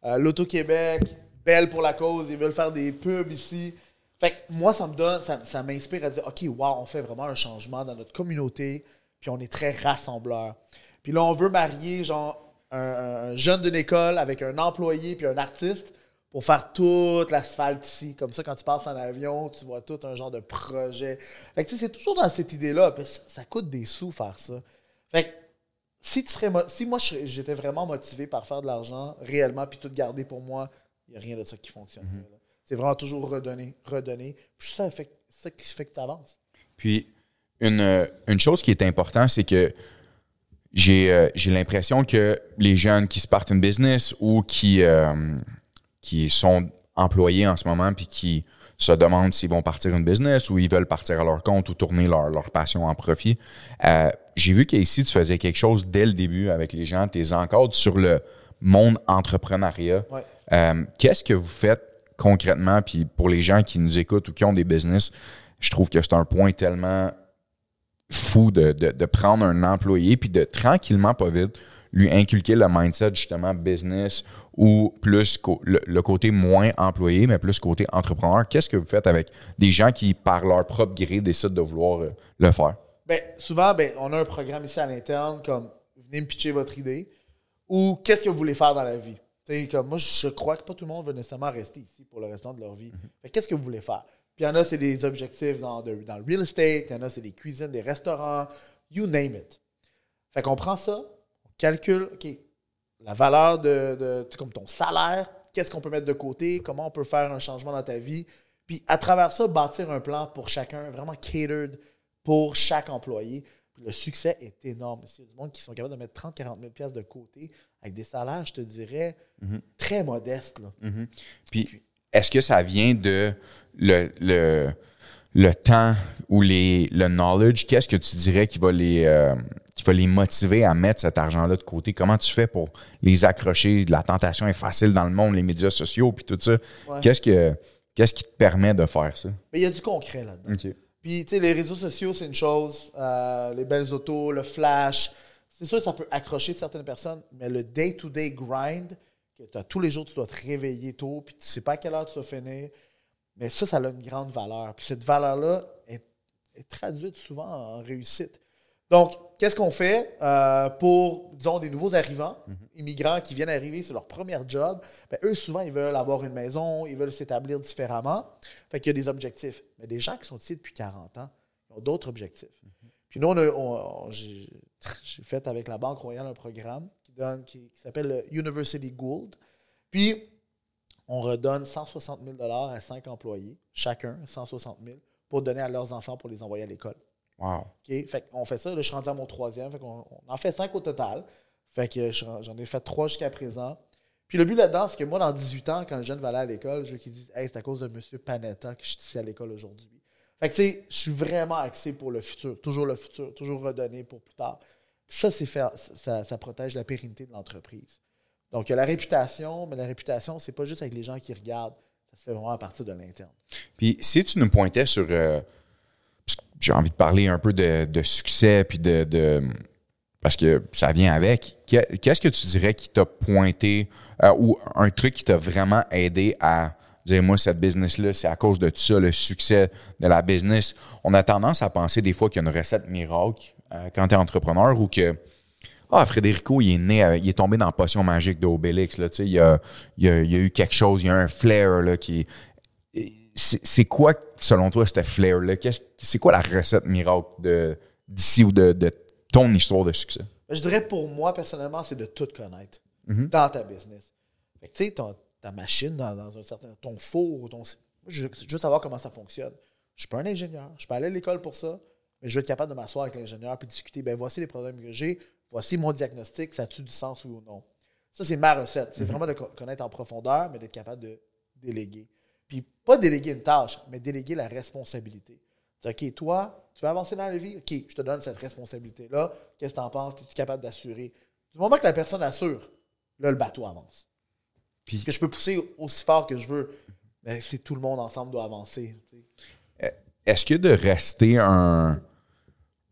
Euh, L'Auto-Québec, belle pour la cause, ils veulent faire des pubs ici. Fait que moi, ça me donne, ça, ça m'inspire à dire, OK, wow, on fait vraiment un changement dans notre communauté, puis on est très rassembleur. Puis là, on veut marier, genre, un, un jeune d'une école avec un employé puis un artiste pour faire toute l'asphalte ici. Comme ça, quand tu passes en avion, tu vois tout un genre de projet. Fait que c'est toujours dans cette idée-là. Ça, ça coûte des sous faire ça. Fait que si, tu serais, si moi j'étais vraiment motivé par faire de l'argent réellement puis tout garder pour moi, il n'y a rien de ça qui fonctionne. C'est vraiment toujours redonner, redonner. Puis ça, fait, ça qui fait que tu avances. Puis, une, euh, une chose qui est importante, c'est que j'ai euh, l'impression que les jeunes qui se partent une business ou qui, euh, qui sont employés en ce moment puis qui se demandent s'ils vont partir une business ou ils veulent partir à leur compte ou tourner leur, leur passion en profit. Euh, j'ai vu qu'ici, tu faisais quelque chose dès le début avec les gens, tes encadres sur le monde entrepreneuriat. Ouais. Euh, Qu'est-ce que vous faites concrètement? Puis pour les gens qui nous écoutent ou qui ont des business, je trouve que c'est un point tellement fou de, de- de prendre un employé puis de tranquillement, pas vite, lui inculquer le mindset justement business ou plus le côté moins employé, mais plus côté entrepreneur. Qu'est-ce que vous faites avec des gens qui, par leur propre gré, décident de vouloir euh, le faire? Ben, souvent, ben, on a un programme ici à l'interne comme venez me pitcher votre idée ou qu'est-ce que vous voulez faire dans la vie? Tu sais, comme moi, je crois que pas tout le monde va nécessairement rester ici pour le restant de leur vie. Fait que Qu'est-ce que vous voulez faire? Puis il y en a, c'est des objectifs dans, de- dans le real estate, il y en a, c'est des cuisines, des restaurants, you name it. Fait qu'on prend ça, on calcule, OK, la valeur de, de tu sais, comme ton salaire, qu'est-ce qu'on peut mettre de côté, comment on peut faire un changement dans ta vie. Puis à travers ça, bâtir un plan pour chacun, vraiment catered pour chaque employé. Puis le succès est énorme. Il y a du monde qui sont capables de mettre 30 40 000 pièces de côté avec des salaires, je te dirais, très modestes. Là. Puis, est-ce que ça vient de le, le, le temps ou les, le knowledge? Qu'est-ce que tu dirais qui va, les, euh, qui va les motiver à mettre cet argent-là de côté? Comment tu fais pour les accrocher? La tentation est facile dans le monde, les médias sociaux, puis tout ça. Ouais. Qu'est-ce, que, qu'est-ce qui te permet de faire ça? Mais il y a du concret là-dedans. Puis, tu sais, les réseaux sociaux, c'est une chose. euh, les belles autos, le flash. C'est sûr ça peut accrocher certaines personnes, mais le day-to-day grind, que tu as tous les jours, tu dois te réveiller tôt, puis tu sais pas à quelle heure tu vas finir. Mais ça, ça a une grande valeur. Puis cette valeur-là est traduite souvent en réussite. Donc, qu'est-ce qu'on fait euh, pour, disons, des nouveaux arrivants, immigrants qui viennent arriver, c'est leur premier job? Ben, eux, souvent, ils veulent avoir une maison, ils veulent s'établir différemment. Fait qu'il y a des objectifs. Mais des gens qui sont ici depuis 40 ans, ils ont d'autres objectifs. Puis nous, on a- on- on- [LAUGHS] j'ai fait avec la Banque Royale un programme qui, donne, qui, qui s'appelle le University Gold. Puis, on redonne 160 000 à cinq employés, chacun 160 000, pour donner à leurs enfants pour les envoyer à l'école. Wow. OK? Fait qu'on fait ça. Là, je suis rendu à mon troisième. Fait qu'on on en fait cinq au total. Fait que je- j'en ai fait trois jusqu'à présent. Puis le but là-dedans, c'est que moi, dans 18 ans, quand le jeune va aller à l'école, je veux qu'il dise Hey, c'est à cause de M. Panetta que je suis ici à l'école aujourd'hui. Fait que, tu sais, je suis vraiment axé pour le futur. Toujours le futur, toujours redonner pour plus tard. Ça, c'est faire, ça, ça protège la pérennité de l'entreprise. Donc, il y a la réputation, mais la réputation, c'est pas juste avec les gens qui regardent. Ça se fait vraiment à partir de l'interne. Puis si tu nous pointais sur. euh, j'ai envie de parler un peu de, de succès, puis de, de- Parce que ça vient avec. Que- Qu'est-ce que tu dirais qui t'a pointé, euh, ou un truc qui t'a vraiment aidé à dire, moi, cette business-là, c'est à cause de tout ça, le succès de la business? On a tendance à penser des fois qu'il y a une recette miracle euh, quand tu es entrepreneur ou que. Ah, Frédérico, il est né, avec- il est tombé dans la potion magique d'Obélix. Là, tu sais, il, y a, il, a, il a eu quelque chose, il y a un flair là, qui, c'est c'est quoi, selon toi, ce flair-là? Qu'est-ce- C'est quoi la recette miracle de- d'ici ou de, de ton histoire de succès? Je dirais pour moi, personnellement, c'est de tout connaître Mhm. dans ta business. Tu sais, ta machine, dans, dans un certain, ton four, ton, je, veux savoir comment ça fonctionne. Je suis pas un ingénieur, je suis pas allé à l'école pour ça, mais je veux être capable de m'asseoir avec l'ingénieur puis discuter, ben voici les problèmes que j'ai, voici mon diagnostic, ça a-tu du sens oui ou non? Ça, c'est ma recette. C'est vraiment de co- connaître en profondeur, mais d'être capable de déléguer. Puis pas déléguer une tâche, mais déléguer la responsabilité. C'est OK, toi, tu veux avancer dans la vie? OK, je te donne cette responsabilité-là. Qu'est-ce que tu en penses? Es-tu capable d'assurer? Du moment que la personne assure, là, le bateau avance. Puis- que je peux pousser aussi fort que je veux, mais c'est tout le monde ensemble doit avancer. sais. Est-ce que de rester un,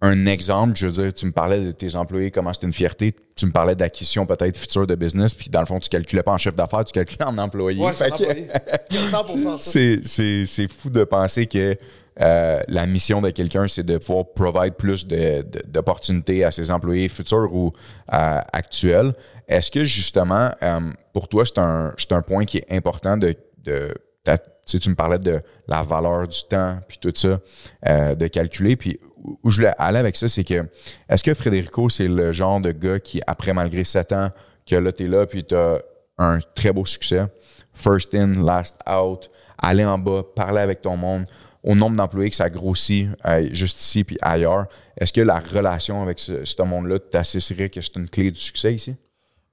un exemple, je veux dire, tu me parlais de tes employés, comment c'était une fierté, tu me parlais d'acquisition peut-être future de business, puis dans le fond, tu calculais pas en chef d'affaires, tu calculais en employé. Ouais, c'est Fait un que- employé. 100% ça. [LAUGHS] c'est, c'est, c'est fou de penser que euh, la mission de quelqu'un, c'est de pouvoir provide plus d'opportunités à ses employés futurs ou euh, actuels. Est-ce que justement, euh, pour toi, c'est un, un point qui est important de. de tu tu me parlais de la valeur du temps, puis tout ça, de calculer. Puis où je voulais aller avec ça, c'est que est-ce que Frédérico, c'est le genre de gars qui, après malgré sept ans, que là, tu es là, puis tu as un très beau succès, first in, last out, aller en bas, parler avec ton monde, au nombre d'employés que ça grossit, euh, juste ici puis ailleurs, est-ce que la relation avec ce, ce monde-là t'assisterait que c'est une clé du succès ici?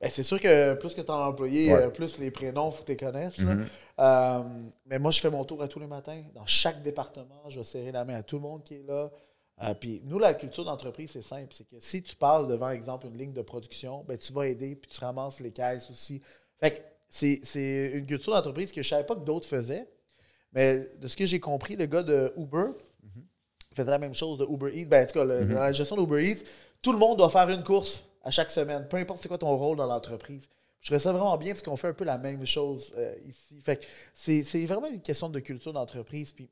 Ben, c'est sûr que plus que tu en employé, Ouais. euh, plus les prénoms, il faut que tu les connaisses. là. Euh, mais moi, je fais mon tour à tous les matins. Dans chaque département, je vais serrer la main à tout le monde qui est là. Euh, puis nous, la culture d'entreprise, c'est simple. C'est que si tu passes devant, exemple, une ligne de production, ben, tu vas aider, puis tu ramasses les caisses aussi. Fait que c'est, c'est une culture d'entreprise que je ne savais pas que d'autres faisaient. Mais de ce que j'ai compris, le gars de Uber faisait la même chose de Uber Eats. Ben, en tout cas, le- dans la gestion d'Uber Eats, tout le monde doit faire une course à chaque semaine, peu importe c'est quoi ton rôle dans l'entreprise. Je trouvais ça vraiment bien parce qu'on fait un peu la même chose euh, ici. Fait que c'est, c'est vraiment une question de culture d'entreprise. Puis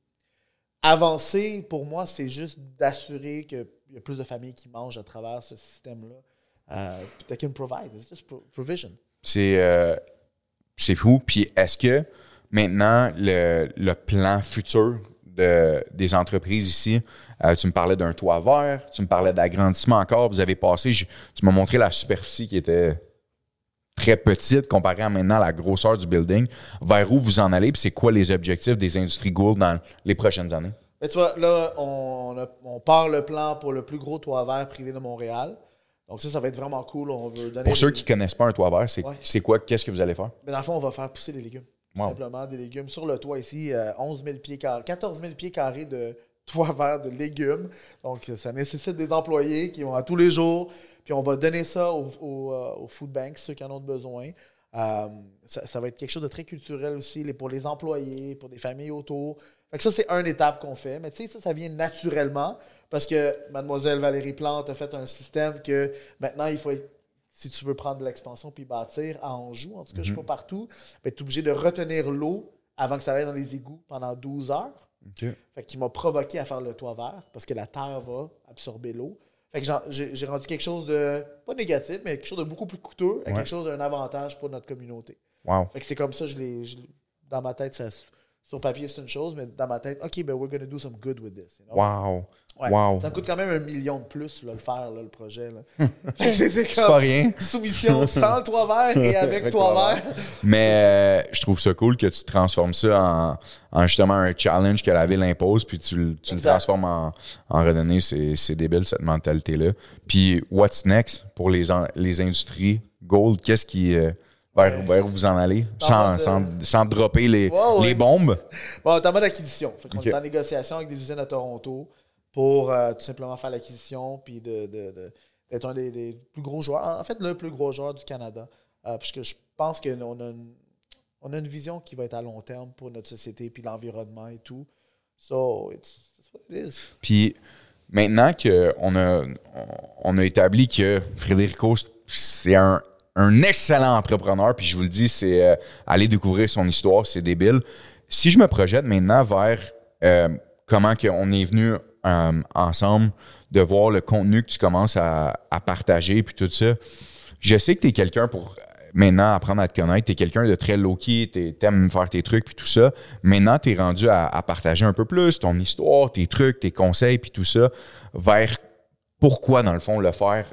avancer, pour moi, c'est juste d'assurer qu'il y a plus de familles qui mangent à travers ce système-là. Puis they can provide. It's just pro- provision. C'est, euh, c'est fou. Puis est-ce que maintenant, le, le plan futur de, des entreprises ici, euh, tu me parlais d'un toit vert, tu me parlais d'agrandissement encore, vous avez passé, je- tu m'as montré la superficie qui était très petite comparée à maintenant la grosseur du building. Vers où vous en allez, puis c'est quoi les objectifs des industries Gould dans les prochaines années? Mais tu vois, là, on, a- on part le plan pour le plus gros toit vert privé de Montréal. Donc ça, ça va être vraiment cool. On veut donner Pour ceux des- qui connaissent pas un toit vert, c'est, Ouais. quoi? Qu'est-ce que vous allez faire? Mais dans le fond, on va faire pousser des légumes. Simplement des légumes sur le toit ici, euh, 11 000 pieds carrés, 14 000 pieds carrés de toit vert de légumes. Donc, ça nécessite des employés qui vont à tous les jours. Puis, on va donner ça aux, euh, aux food banks, ceux qui en ont besoin. Euh, ça, va être quelque chose de très culturel aussi pour les employés, pour des familles autour. Fait que ça, c'est une étape qu'on fait. Mais tu sais, ça, ça vient naturellement parce que Mademoiselle Valérie Plante a fait un système que maintenant, il faut être si tu veux prendre de l'expansion puis bâtir à Anjou, en tout cas, je ne sais pas partout, ben, tu es obligé de retenir l'eau avant que ça aille dans les égouts pendant 12 heures. Fait qui m'a provoqué à faire le toit vert parce que la terre va absorber l'eau. Fait que j'ai rendu quelque chose de, pas négatif, mais quelque chose de beaucoup plus coûteux à Ouais. quelque chose d'un avantage pour notre communauté. Wow. Fait que c'est comme ça, je je l'ai- dans ma tête, ça, Sur papier, c'est une chose, mais dans ma tête, OK, ben, we're going to do some good with this. you know? Wow. Ouais. Wow. Ça me coûte quand même un million de plus, là, le faire, là, le projet. [LAUGHS] C'est pas rien. [LAUGHS] Soumission sans le toit vert et [LAUGHS] avec Avec toit vert. Mais euh, je trouve ça cool que tu transformes ça en, en justement un challenge que la ville impose, puis tu, le- tu le Exact. transformes en, en. C'est débile, cette mentalité-là. Puis, what's next pour les, les industries Gold? Qu'est-ce qui. euh, vers, vers où vous en allez? Sans, sans, sans dropper les, Ouais, les bombes? Bon, on est en mode acquisition. Fait Ok. est en négociation avec des usines à Toronto pour euh, tout simplement faire l'acquisition puis de, de- de- d'être un des, des plus gros joueurs. En fait, le plus gros joueur du Canada. Euh, puisque je pense qu'on a, une- on a une vision qui va être à long terme pour notre société puis l'environnement et tout. So, it's, it's what it is. Puis maintenant qu'on a, on a établi que Frédérico, c'est un, un excellent entrepreneur, puis je vous le dis, c'est euh, aller découvrir son histoire, c'est débile. Si je me projette maintenant vers euh, comment on est venu euh, ensemble, de voir le contenu que tu commences à, partager, puis tout ça, je sais que tu es quelqu'un pour maintenant apprendre à te connaître. Tu es quelqu'un de très low-key, tu aimes faire tes trucs, puis tout ça. Maintenant, tu es rendu à, partager un peu plus ton histoire, tes trucs, tes conseils, puis tout ça, vers pourquoi, dans le fond, le faire,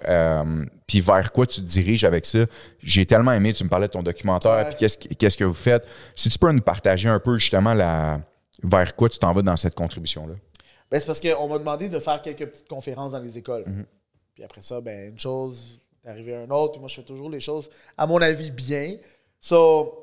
puis vers quoi tu te diriges avec ça? J'ai tellement aimé, tu me parlais de ton documentaire, puis qu'est-ce, que- qu'est-ce que vous faites? Si tu peux nous partager un peu, justement, la, vers quoi tu t'en vas dans cette contribution-là? Ben, c'est parce qu'on m'a demandé de faire quelques petites conférences dans les écoles. Mhm. Puis après ça, ben, une chose est arrivée à une autre. Puis moi, je fais toujours les choses, à mon avis, bien. So,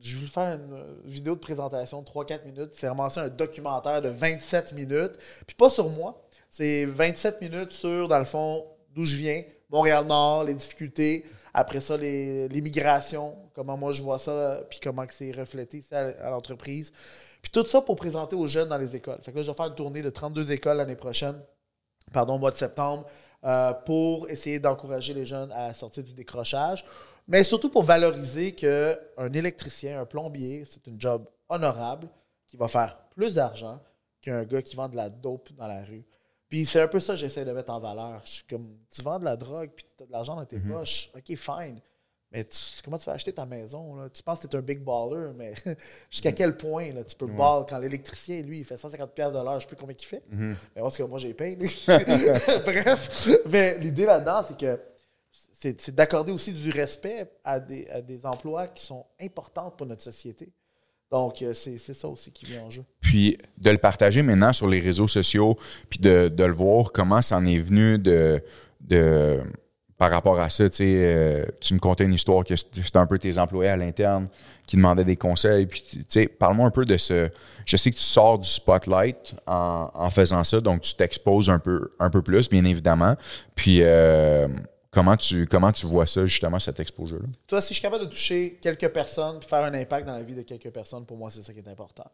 je vais faire une vidéo de présentation de 3-4 minutes. C'est vraiment ça, un documentaire de 27 minutes. Puis pas sur moi. C'est 27 minutes sur, dans le fond, d'où je viens, Montréal-Nord, les difficultés. Après ça, l'immigration, comment moi je vois ça, puis comment c'est reflété à, l'entreprise. Puis tout ça pour présenter aux jeunes dans les écoles. Fait que là, je vais faire une tournée de 32 écoles l'année prochaine, pardon, au mois de septembre, euh, pour essayer d'encourager les jeunes à sortir du décrochage, mais surtout pour valoriser qu'un électricien, un plombier, c'est une job honorable qui va faire plus d'argent qu'un gars qui vend de la dope dans la rue. Puis c'est un peu ça que j'essaie de mettre en valeur. Je suis comme, tu vends de la drogue, puis tu as de l'argent dans tes poches, ok, fine. Mais tu- comment tu vas acheter ta maison? Là? Tu penses que tu es un big baller, mais [LAUGHS] jusqu'à quel point là, tu peux ball quand l'électricien, lui, il fait 150$ piastres de l'heure, je sais plus combien il fait. Mais parce que moi, j'ai payé. [LAUGHS] [LAUGHS] Bref, mais l'idée là-dedans, c'est que c'est c'est d'accorder aussi du respect à des, à des emplois qui sont importants pour notre société. Donc, euh, c'est ça aussi qui vient en jeu. Puis de le partager maintenant sur les réseaux sociaux, puis de, de le voir comment ça en est venu de, de par rapport à ça. Tu sais, euh, tu me contais une histoire que c'était c'était un peu tes employés à l'interne qui demandaient des conseils. Puis, tu sais, parle-moi un peu de ce. Je sais que tu sors du spotlight en, en faisant ça, donc tu t'exposes un peu, un peu plus, bien évidemment. Puis, euh, comment, tu, comment tu vois ça, justement, cet exposure-là? Toi, si je suis capable de toucher quelques personnes, puis faire un impact dans la vie de quelques personnes, pour moi, c'est ça qui est important.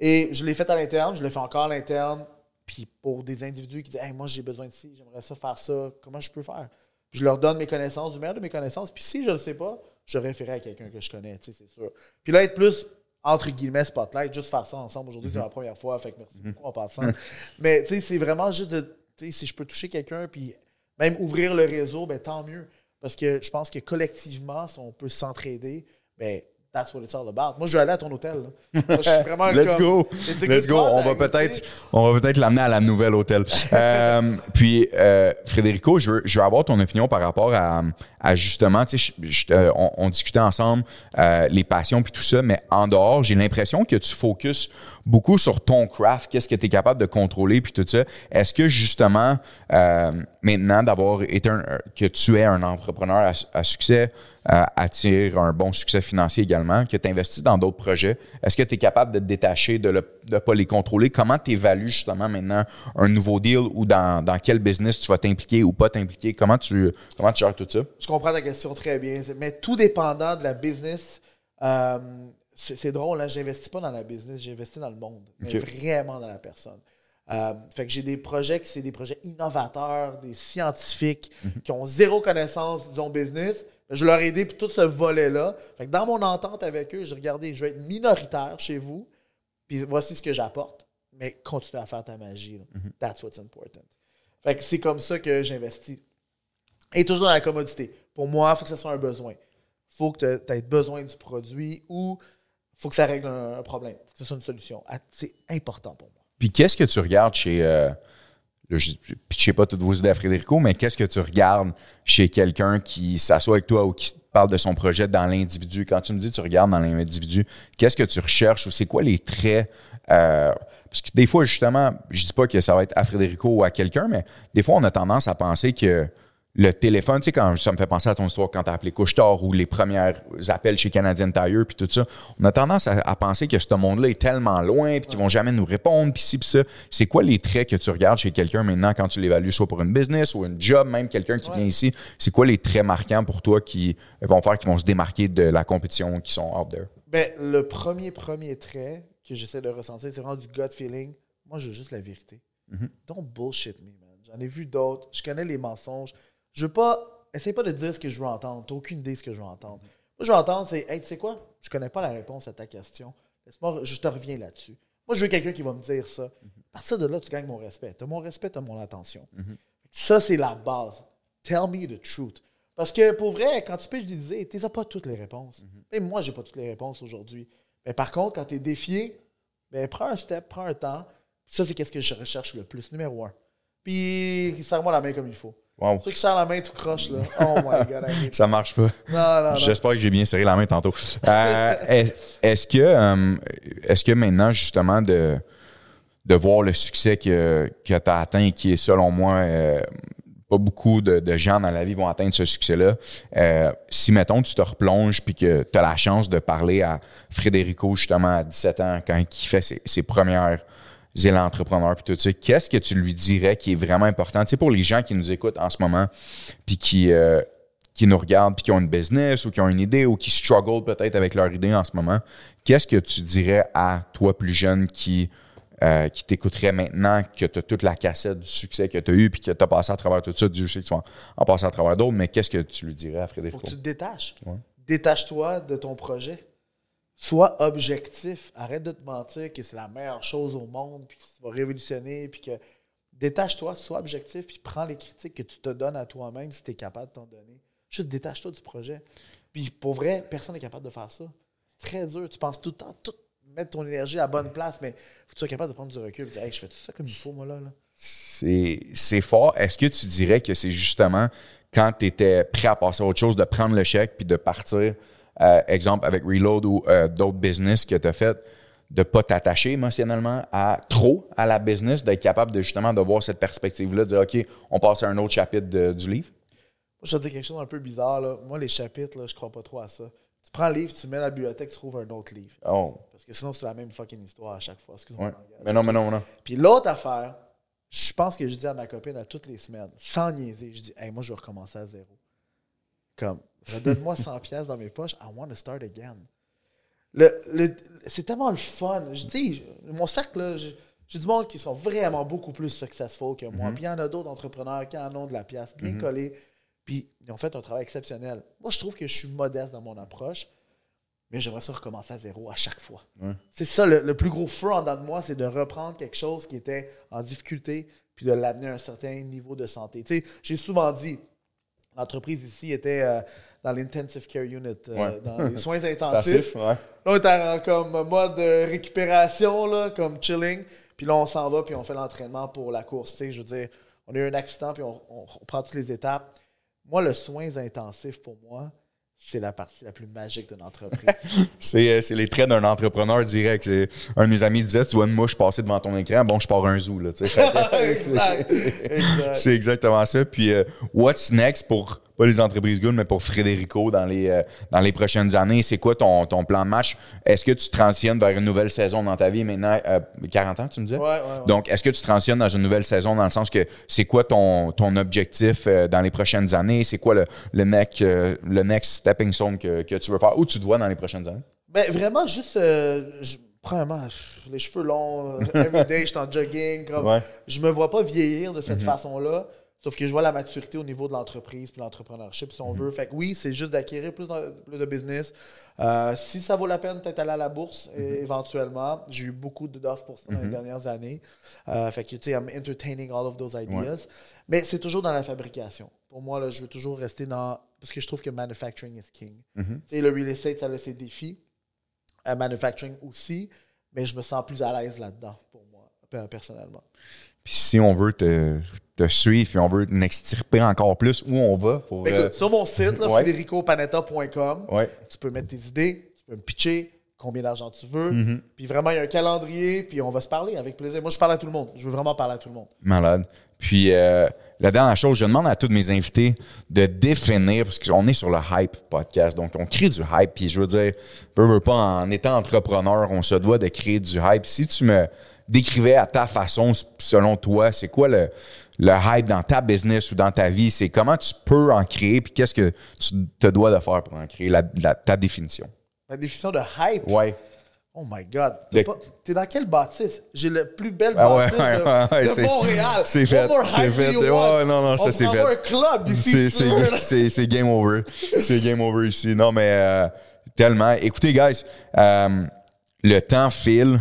Et je l'ai fait à l'interne, je le fais encore à l'interne, puis pour des individus qui disent hey, moi, j'ai besoin de ci, j'aimerais ça faire ça, comment je peux faire? Puis je leur donne mes connaissances, du meilleur de mes connaissances, puis si je ne le sais pas, je référerai à quelqu'un que je connais, c'est sûr. Puis là, être plus entre guillemets spotlight, juste faire ça ensemble. Aujourd'hui, c'est la première fois, fait que merci beaucoup en passant. Mais tu sais, c'est vraiment juste de, si je peux toucher quelqu'un, puis même ouvrir le réseau, ben tant mieux. Parce que je pense que collectivement, si on peut s'entraider, ben that's what it's all about. Moi, je vais aller à ton hôtel. là. Moi, je suis [LAUGHS] vraiment Let's comme- go. Let's go. On va peut-être, on va peut-être l'amener à la nouvelle hôtel. [LAUGHS] Euh, puis, euh, Frédérico, je veux, je veux avoir ton opinion par rapport à, à justement, tu sais, je- je- euh, on, on discutait ensemble les passions puis tout ça, mais en dehors, j'ai l'impression que tu focuses beaucoup sur ton craft, qu'est-ce que tu es capable de contrôler puis tout ça. Est-ce que justement, maintenant d'avoir été un, que tu es un entrepreneur à, à succès, attire un bon succès financier également, que tu investis dans d'autres projets. Est-ce que tu es capable de te détacher, de ne pas les contrôler? Comment tu évalues justement maintenant un nouveau deal ou dans, dans quel business tu vas t'impliquer ou pas t'impliquer? Comment tu, comment tu gères tout ça? Je comprends ta question très bien. Mais tout dépendant de la business, euh, c'est drôle, hein? j'investis pas dans la business, j'investis dans le monde. Mais vraiment dans la personne. Euh, fait que j'ai des projets qui c'est des projets innovateurs, des scientifiques qui ont zéro connaissance, disons, business. Je leur ai aidé pour tout ce volet-là. Fait que dans mon entente avec eux, j'ai regardé, je vais être minoritaire chez vous, puis voici ce que j'apporte. Mais continue à faire ta magie. là. That's what's important. Fait que c'est comme ça que j'investis. Et toujours dans la commodité. Pour moi, il faut que ce soit un besoin. Il faut que tu aies besoin du produit ou faut que ça règle un, un problème. Faut que ce soit une solution. Ah, C'est important pour moi. Puis qu'est-ce que tu regardes chez. euh, je sais pas toutes vos idées à Frédérico, mais qu'est-ce que tu regardes chez quelqu'un qui s'assoit avec toi ou qui parle de son projet dans l'individu? Quand tu me dis tu regardes dans l'individu, qu'est-ce que tu recherches ou c'est quoi les traits? euh, parce que des fois, justement, je dis pas que ça va être à Frédérico ou à quelqu'un, mais des fois, on a tendance à penser que le téléphone, tu sais, quand ça me fait penser à ton histoire quand tu as appelé Couche-Tard ou les premiers appels chez Canadian Tire puis tout ça, on a tendance à, à penser que ce monde-là est tellement loin puis qu'ils vont jamais nous répondre puis ci puis ça. C'est quoi les traits que tu regardes chez quelqu'un maintenant quand tu l'évalues soit pour une business ou une job, même quelqu'un qui Ouais. vient ici? C'est quoi les traits marquants pour toi qui vont faire qu'ils vont se démarquer de la compétition qui sont out there? Ben, le premier, premier trait que j'essaie de ressentir, c'est vraiment du gut feeling. Moi, je veux juste la vérité. Mhm. Don't bullshit me, man. J'en ai vu d'autres. Je connais les mensonges. Je veux pas. Essaye pas de dire ce que je veux entendre. T'as aucune idée de ce que je veux entendre. Moi, je veux entendre, c'est Hey, tu sais quoi? Je connais pas la réponse à ta question. Laisse-moi, je te reviens là-dessus. Moi, je veux quelqu'un qui va me dire ça. À partir de là, tu gagnes mon respect. T'as mon respect, t'as mon attention. Ça, c'est la base. Tell me the truth. Parce que pour vrai, quand tu pitches des idées, tu n'as pas toutes les réponses. Même moi, j'ai pas toutes les réponses aujourd'hui. Mais par contre, quand tu es défié, ben, prends un step, prends un temps. Ça, c'est qu'est-ce que je recherche le plus, numéro un. Puis, serre-moi la main comme il faut. Wow. Qui serrent la main tout croche, là. Oh my God, Ça marche pas. Non, non, non. J'espère que j'ai bien serré la main tantôt. Euh, [LAUGHS] est- est-ce que, euh, est-ce que maintenant, justement, de, de voir le succès que, que tu as atteint, qui est selon moi, euh, pas beaucoup de, de gens dans la vie vont atteindre ce succès-là. Euh, si, mettons, tu te replonges puis que tu as la chance de parler à Frédérico, justement, à 17 ans, quand il fait ses, ses premières élans entrepreneurs puis tout ça, qu'est-ce que tu lui dirais qui est vraiment important? Tu sais, pour les gens qui nous écoutent en ce moment puis qui, euh, qui nous regardent puis qui ont une business ou qui ont une idée ou qui struggle peut-être avec leur idée en ce moment, qu'est-ce que tu dirais à toi plus jeune qui, euh, qui t'écouterait maintenant que tu as toute la cassette du succès que tu as eu puis que tu as passé à travers tout ça, Dieu sait que tu vas en, passer à travers d'autres, mais qu'est-ce que tu lui dirais à faut Frédéric? que tu te détaches. Ouais. Détache-toi de ton projet. Sois objectif. Arrête de te mentir que c'est la meilleure chose au monde, puis que tu vas révolutionner, puis que détache-toi, sois objectif, puis prends les critiques que tu te donnes à toi-même si tu es capable de t'en donner. Juste détache-toi du projet. Puis pour vrai, personne n'est capable de faire ça. Très dur. Tu penses tout le temps, mettre ton énergie à la bonne place, mais faut que tu sois capable de prendre du recul et dire Hey, je fais tout ça comme il faut, moi, là. là. C'est c'est fort. Est-ce que tu dirais que c'est justement quand tu étais prêt à passer à autre chose, de prendre le chèque puis de partir, euh, exemple avec Reload ou euh, d'autres business que tu as fait, de pas t'attacher émotionnellement à trop à la business, d'être capable de justement de voir cette perspective-là, de dire OK, on passe à un autre chapitre de- du livre? Moi, je te dire quelque chose d'un peu bizarre. Là. Moi, les chapitres, là, je crois pas trop à ça. Tu prends le livre, tu mets dans la bibliothèque, tu trouves un autre livre. Oh, Parce que sinon, c'est la même fucking histoire à chaque fois. Excuse-moi. ouais. Mais non, mais non, mais non. Puis l'autre affaire, je pense que je dis à ma copine à toutes les semaines, sans niaiser, je dis, hey, moi, je vais recommencer à zéro. Comme, redonne-moi 100 [LAUGHS] pièces dans mes poches, I want to start again. Le, le- c'est tellement le fun. Je dis, mon cercle, là, j'ai du monde qui sont vraiment beaucoup plus successful que moi. Puis il y en a d'autres entrepreneurs qui en ont de la pièce bien collée. Puis ils ont fait un travail exceptionnel. Moi, je trouve que je suis modeste dans mon approche, mais j'aimerais ça recommencer à zéro à chaque fois. C'est ça, le, le plus gros feu en dedans de moi, c'est de reprendre quelque chose qui était en difficulté, puis de l'amener à un certain niveau de santé. Tu sais, j'ai souvent dit, l'entreprise ici était euh, dans l'intensive care unit, euh, Ouais. dans les soins [LAUGHS] intensifs. Passif, ouais. Là, on est en comme mode euh, récupération, là, comme chilling. Puis là, on s'en va, puis on fait l'entraînement pour la course. Tu sais, je veux dire, on a eu un accident, puis on, on prend toutes les étapes. Moi, le soins intensif, pour moi, c'est la partie la plus magique d'une entreprise. [LAUGHS] C'est euh, c'est les traits d'un entrepreneur direct. Un de mes amis disait Tu vois une mouche passer devant ton écran, bon, je pars un zoo. Là, [LAUGHS] exact. [LAUGHS] C'est exactement ça. Puis, euh, what's next pour, pas les entreprises good, mais pour Frédérico dans les, euh, dans les prochaines années? C'est quoi ton, ton plan de match? Est-ce que tu transitionnes vers une nouvelle saison dans ta vie? Maintenant? euh, 40 ans, tu me disais? Ouais, ouais, ouais. Donc, est-ce que tu transitionnes dans une nouvelle saison dans le sens que c'est quoi ton, ton objectif euh, dans les prochaines années? C'est quoi le, le, next, euh, le next stepping stone que, que tu veux faire? Où tu te vois dans les prochaines années? Ben, vraiment, juste. euh, je- premièrement, les cheveux longs, euh, everyday, je suis en jogging. Comme, Ouais. Je me vois pas vieillir de cette façon-là. Sauf que je vois la maturité au niveau de l'entreprise puis l'entrepreneurship, si on veut. Fait que oui, c'est juste d'acquérir plus, de- plus de business. Euh, si ça vaut la peine, peut-être aller à la bourse é- éventuellement. J'ai eu beaucoup d'offres pour ça dans les dernières années. Euh, fait que, tu sais, I'm entertaining all of those ideas. Mais c'est toujours dans la fabrication. Pour moi, là, je veux toujours rester dans. Parce que je trouve que manufacturing is king. Tu le real estate, ça a ses défis. euh, manufacturing aussi, mais je me sens plus à l'aise là-dedans pour moi, pe- personnellement. Puis si on veut te, te suivre, puis on veut n'extirper encore plus, où on va pour. Euh, Ben, écoute, sur mon site, là, ouais. federicopanetta.com, Ouais. tu peux mettre tes idées, tu peux me pitcher combien d'argent tu veux. Mm-hmm. Puis vraiment, il y a un calendrier, puis on va se parler avec plaisir. Moi, je parle à tout le monde. Je veux vraiment parler à tout le monde. Malade. Puis euh, la dernière chose, je demande à tous mes invités de définir, parce qu'on est sur le hype podcast, donc on crée du hype. Puis je veux dire, peu, peu pas, en étant entrepreneur, on se doit de créer du hype. Si tu me décrivais à ta façon, selon toi, c'est quoi le, le hype dans ta business ou dans ta vie? C'est comment tu peux en créer, puis qu'est-ce que tu te dois de faire pour en créer, la- la- ta définition? La définition de hype? Ouais. Oh my God. Le- T'es dans quelle bâtisse? J'ai la plus belle Ah ouais, bâtisse ouais, de, [LAUGHS] ouais, de c'est- Montréal. c'est fait, c'est fait. non, non, ça, c'est fait. un club ici. C'est game over. C'est game over ici. Non, mais euh, tellement. Écoutez, guys, euh, le temps file.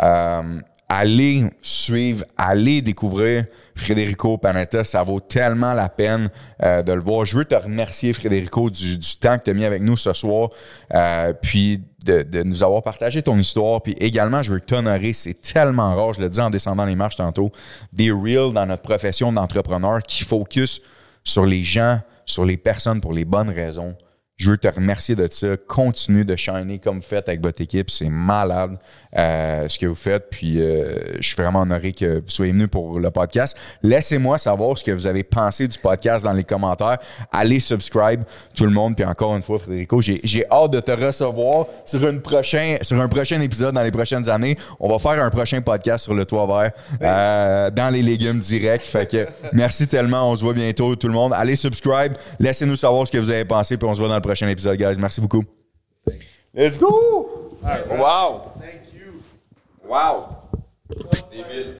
Euh, allez suivre, allez découvrir Frédérico Panetta. Ça vaut tellement la peine euh, de le voir. Je veux te remercier, Frédérico, du, du temps que tu as mis avec nous ce soir. euh, puis de, de nous avoir partagé ton histoire. Puis également, je veux t'honorer. C'est tellement rare, je le dis en descendant les marches tantôt, des reels dans notre profession d'entrepreneur qui focus sur les gens, sur les personnes pour les bonnes raisons. Je veux te remercier de ça. Continue de shiner comme vous faites avec votre équipe. C'est malade euh, ce que vous faites. Puis euh, je suis vraiment honoré que vous soyez venu pour le podcast. Laissez-moi savoir ce que vous avez pensé du podcast dans les commentaires. Allez subscribe tout le monde. Puis encore une fois, Frédérico, j'ai j'ai hâte de te recevoir sur, une prochain, sur un prochain épisode dans les prochaines années. On va faire un prochain podcast sur le toit vert euh, dans les légumes directs. Fait que merci tellement. On se voit bientôt tout le monde. Allez subscribe. Laissez-nous savoir ce que vous avez pensé. Puis on se voit dans le prochain épisode, guys. Merci beaucoup. Let's go! Wow! Thank you. Wow!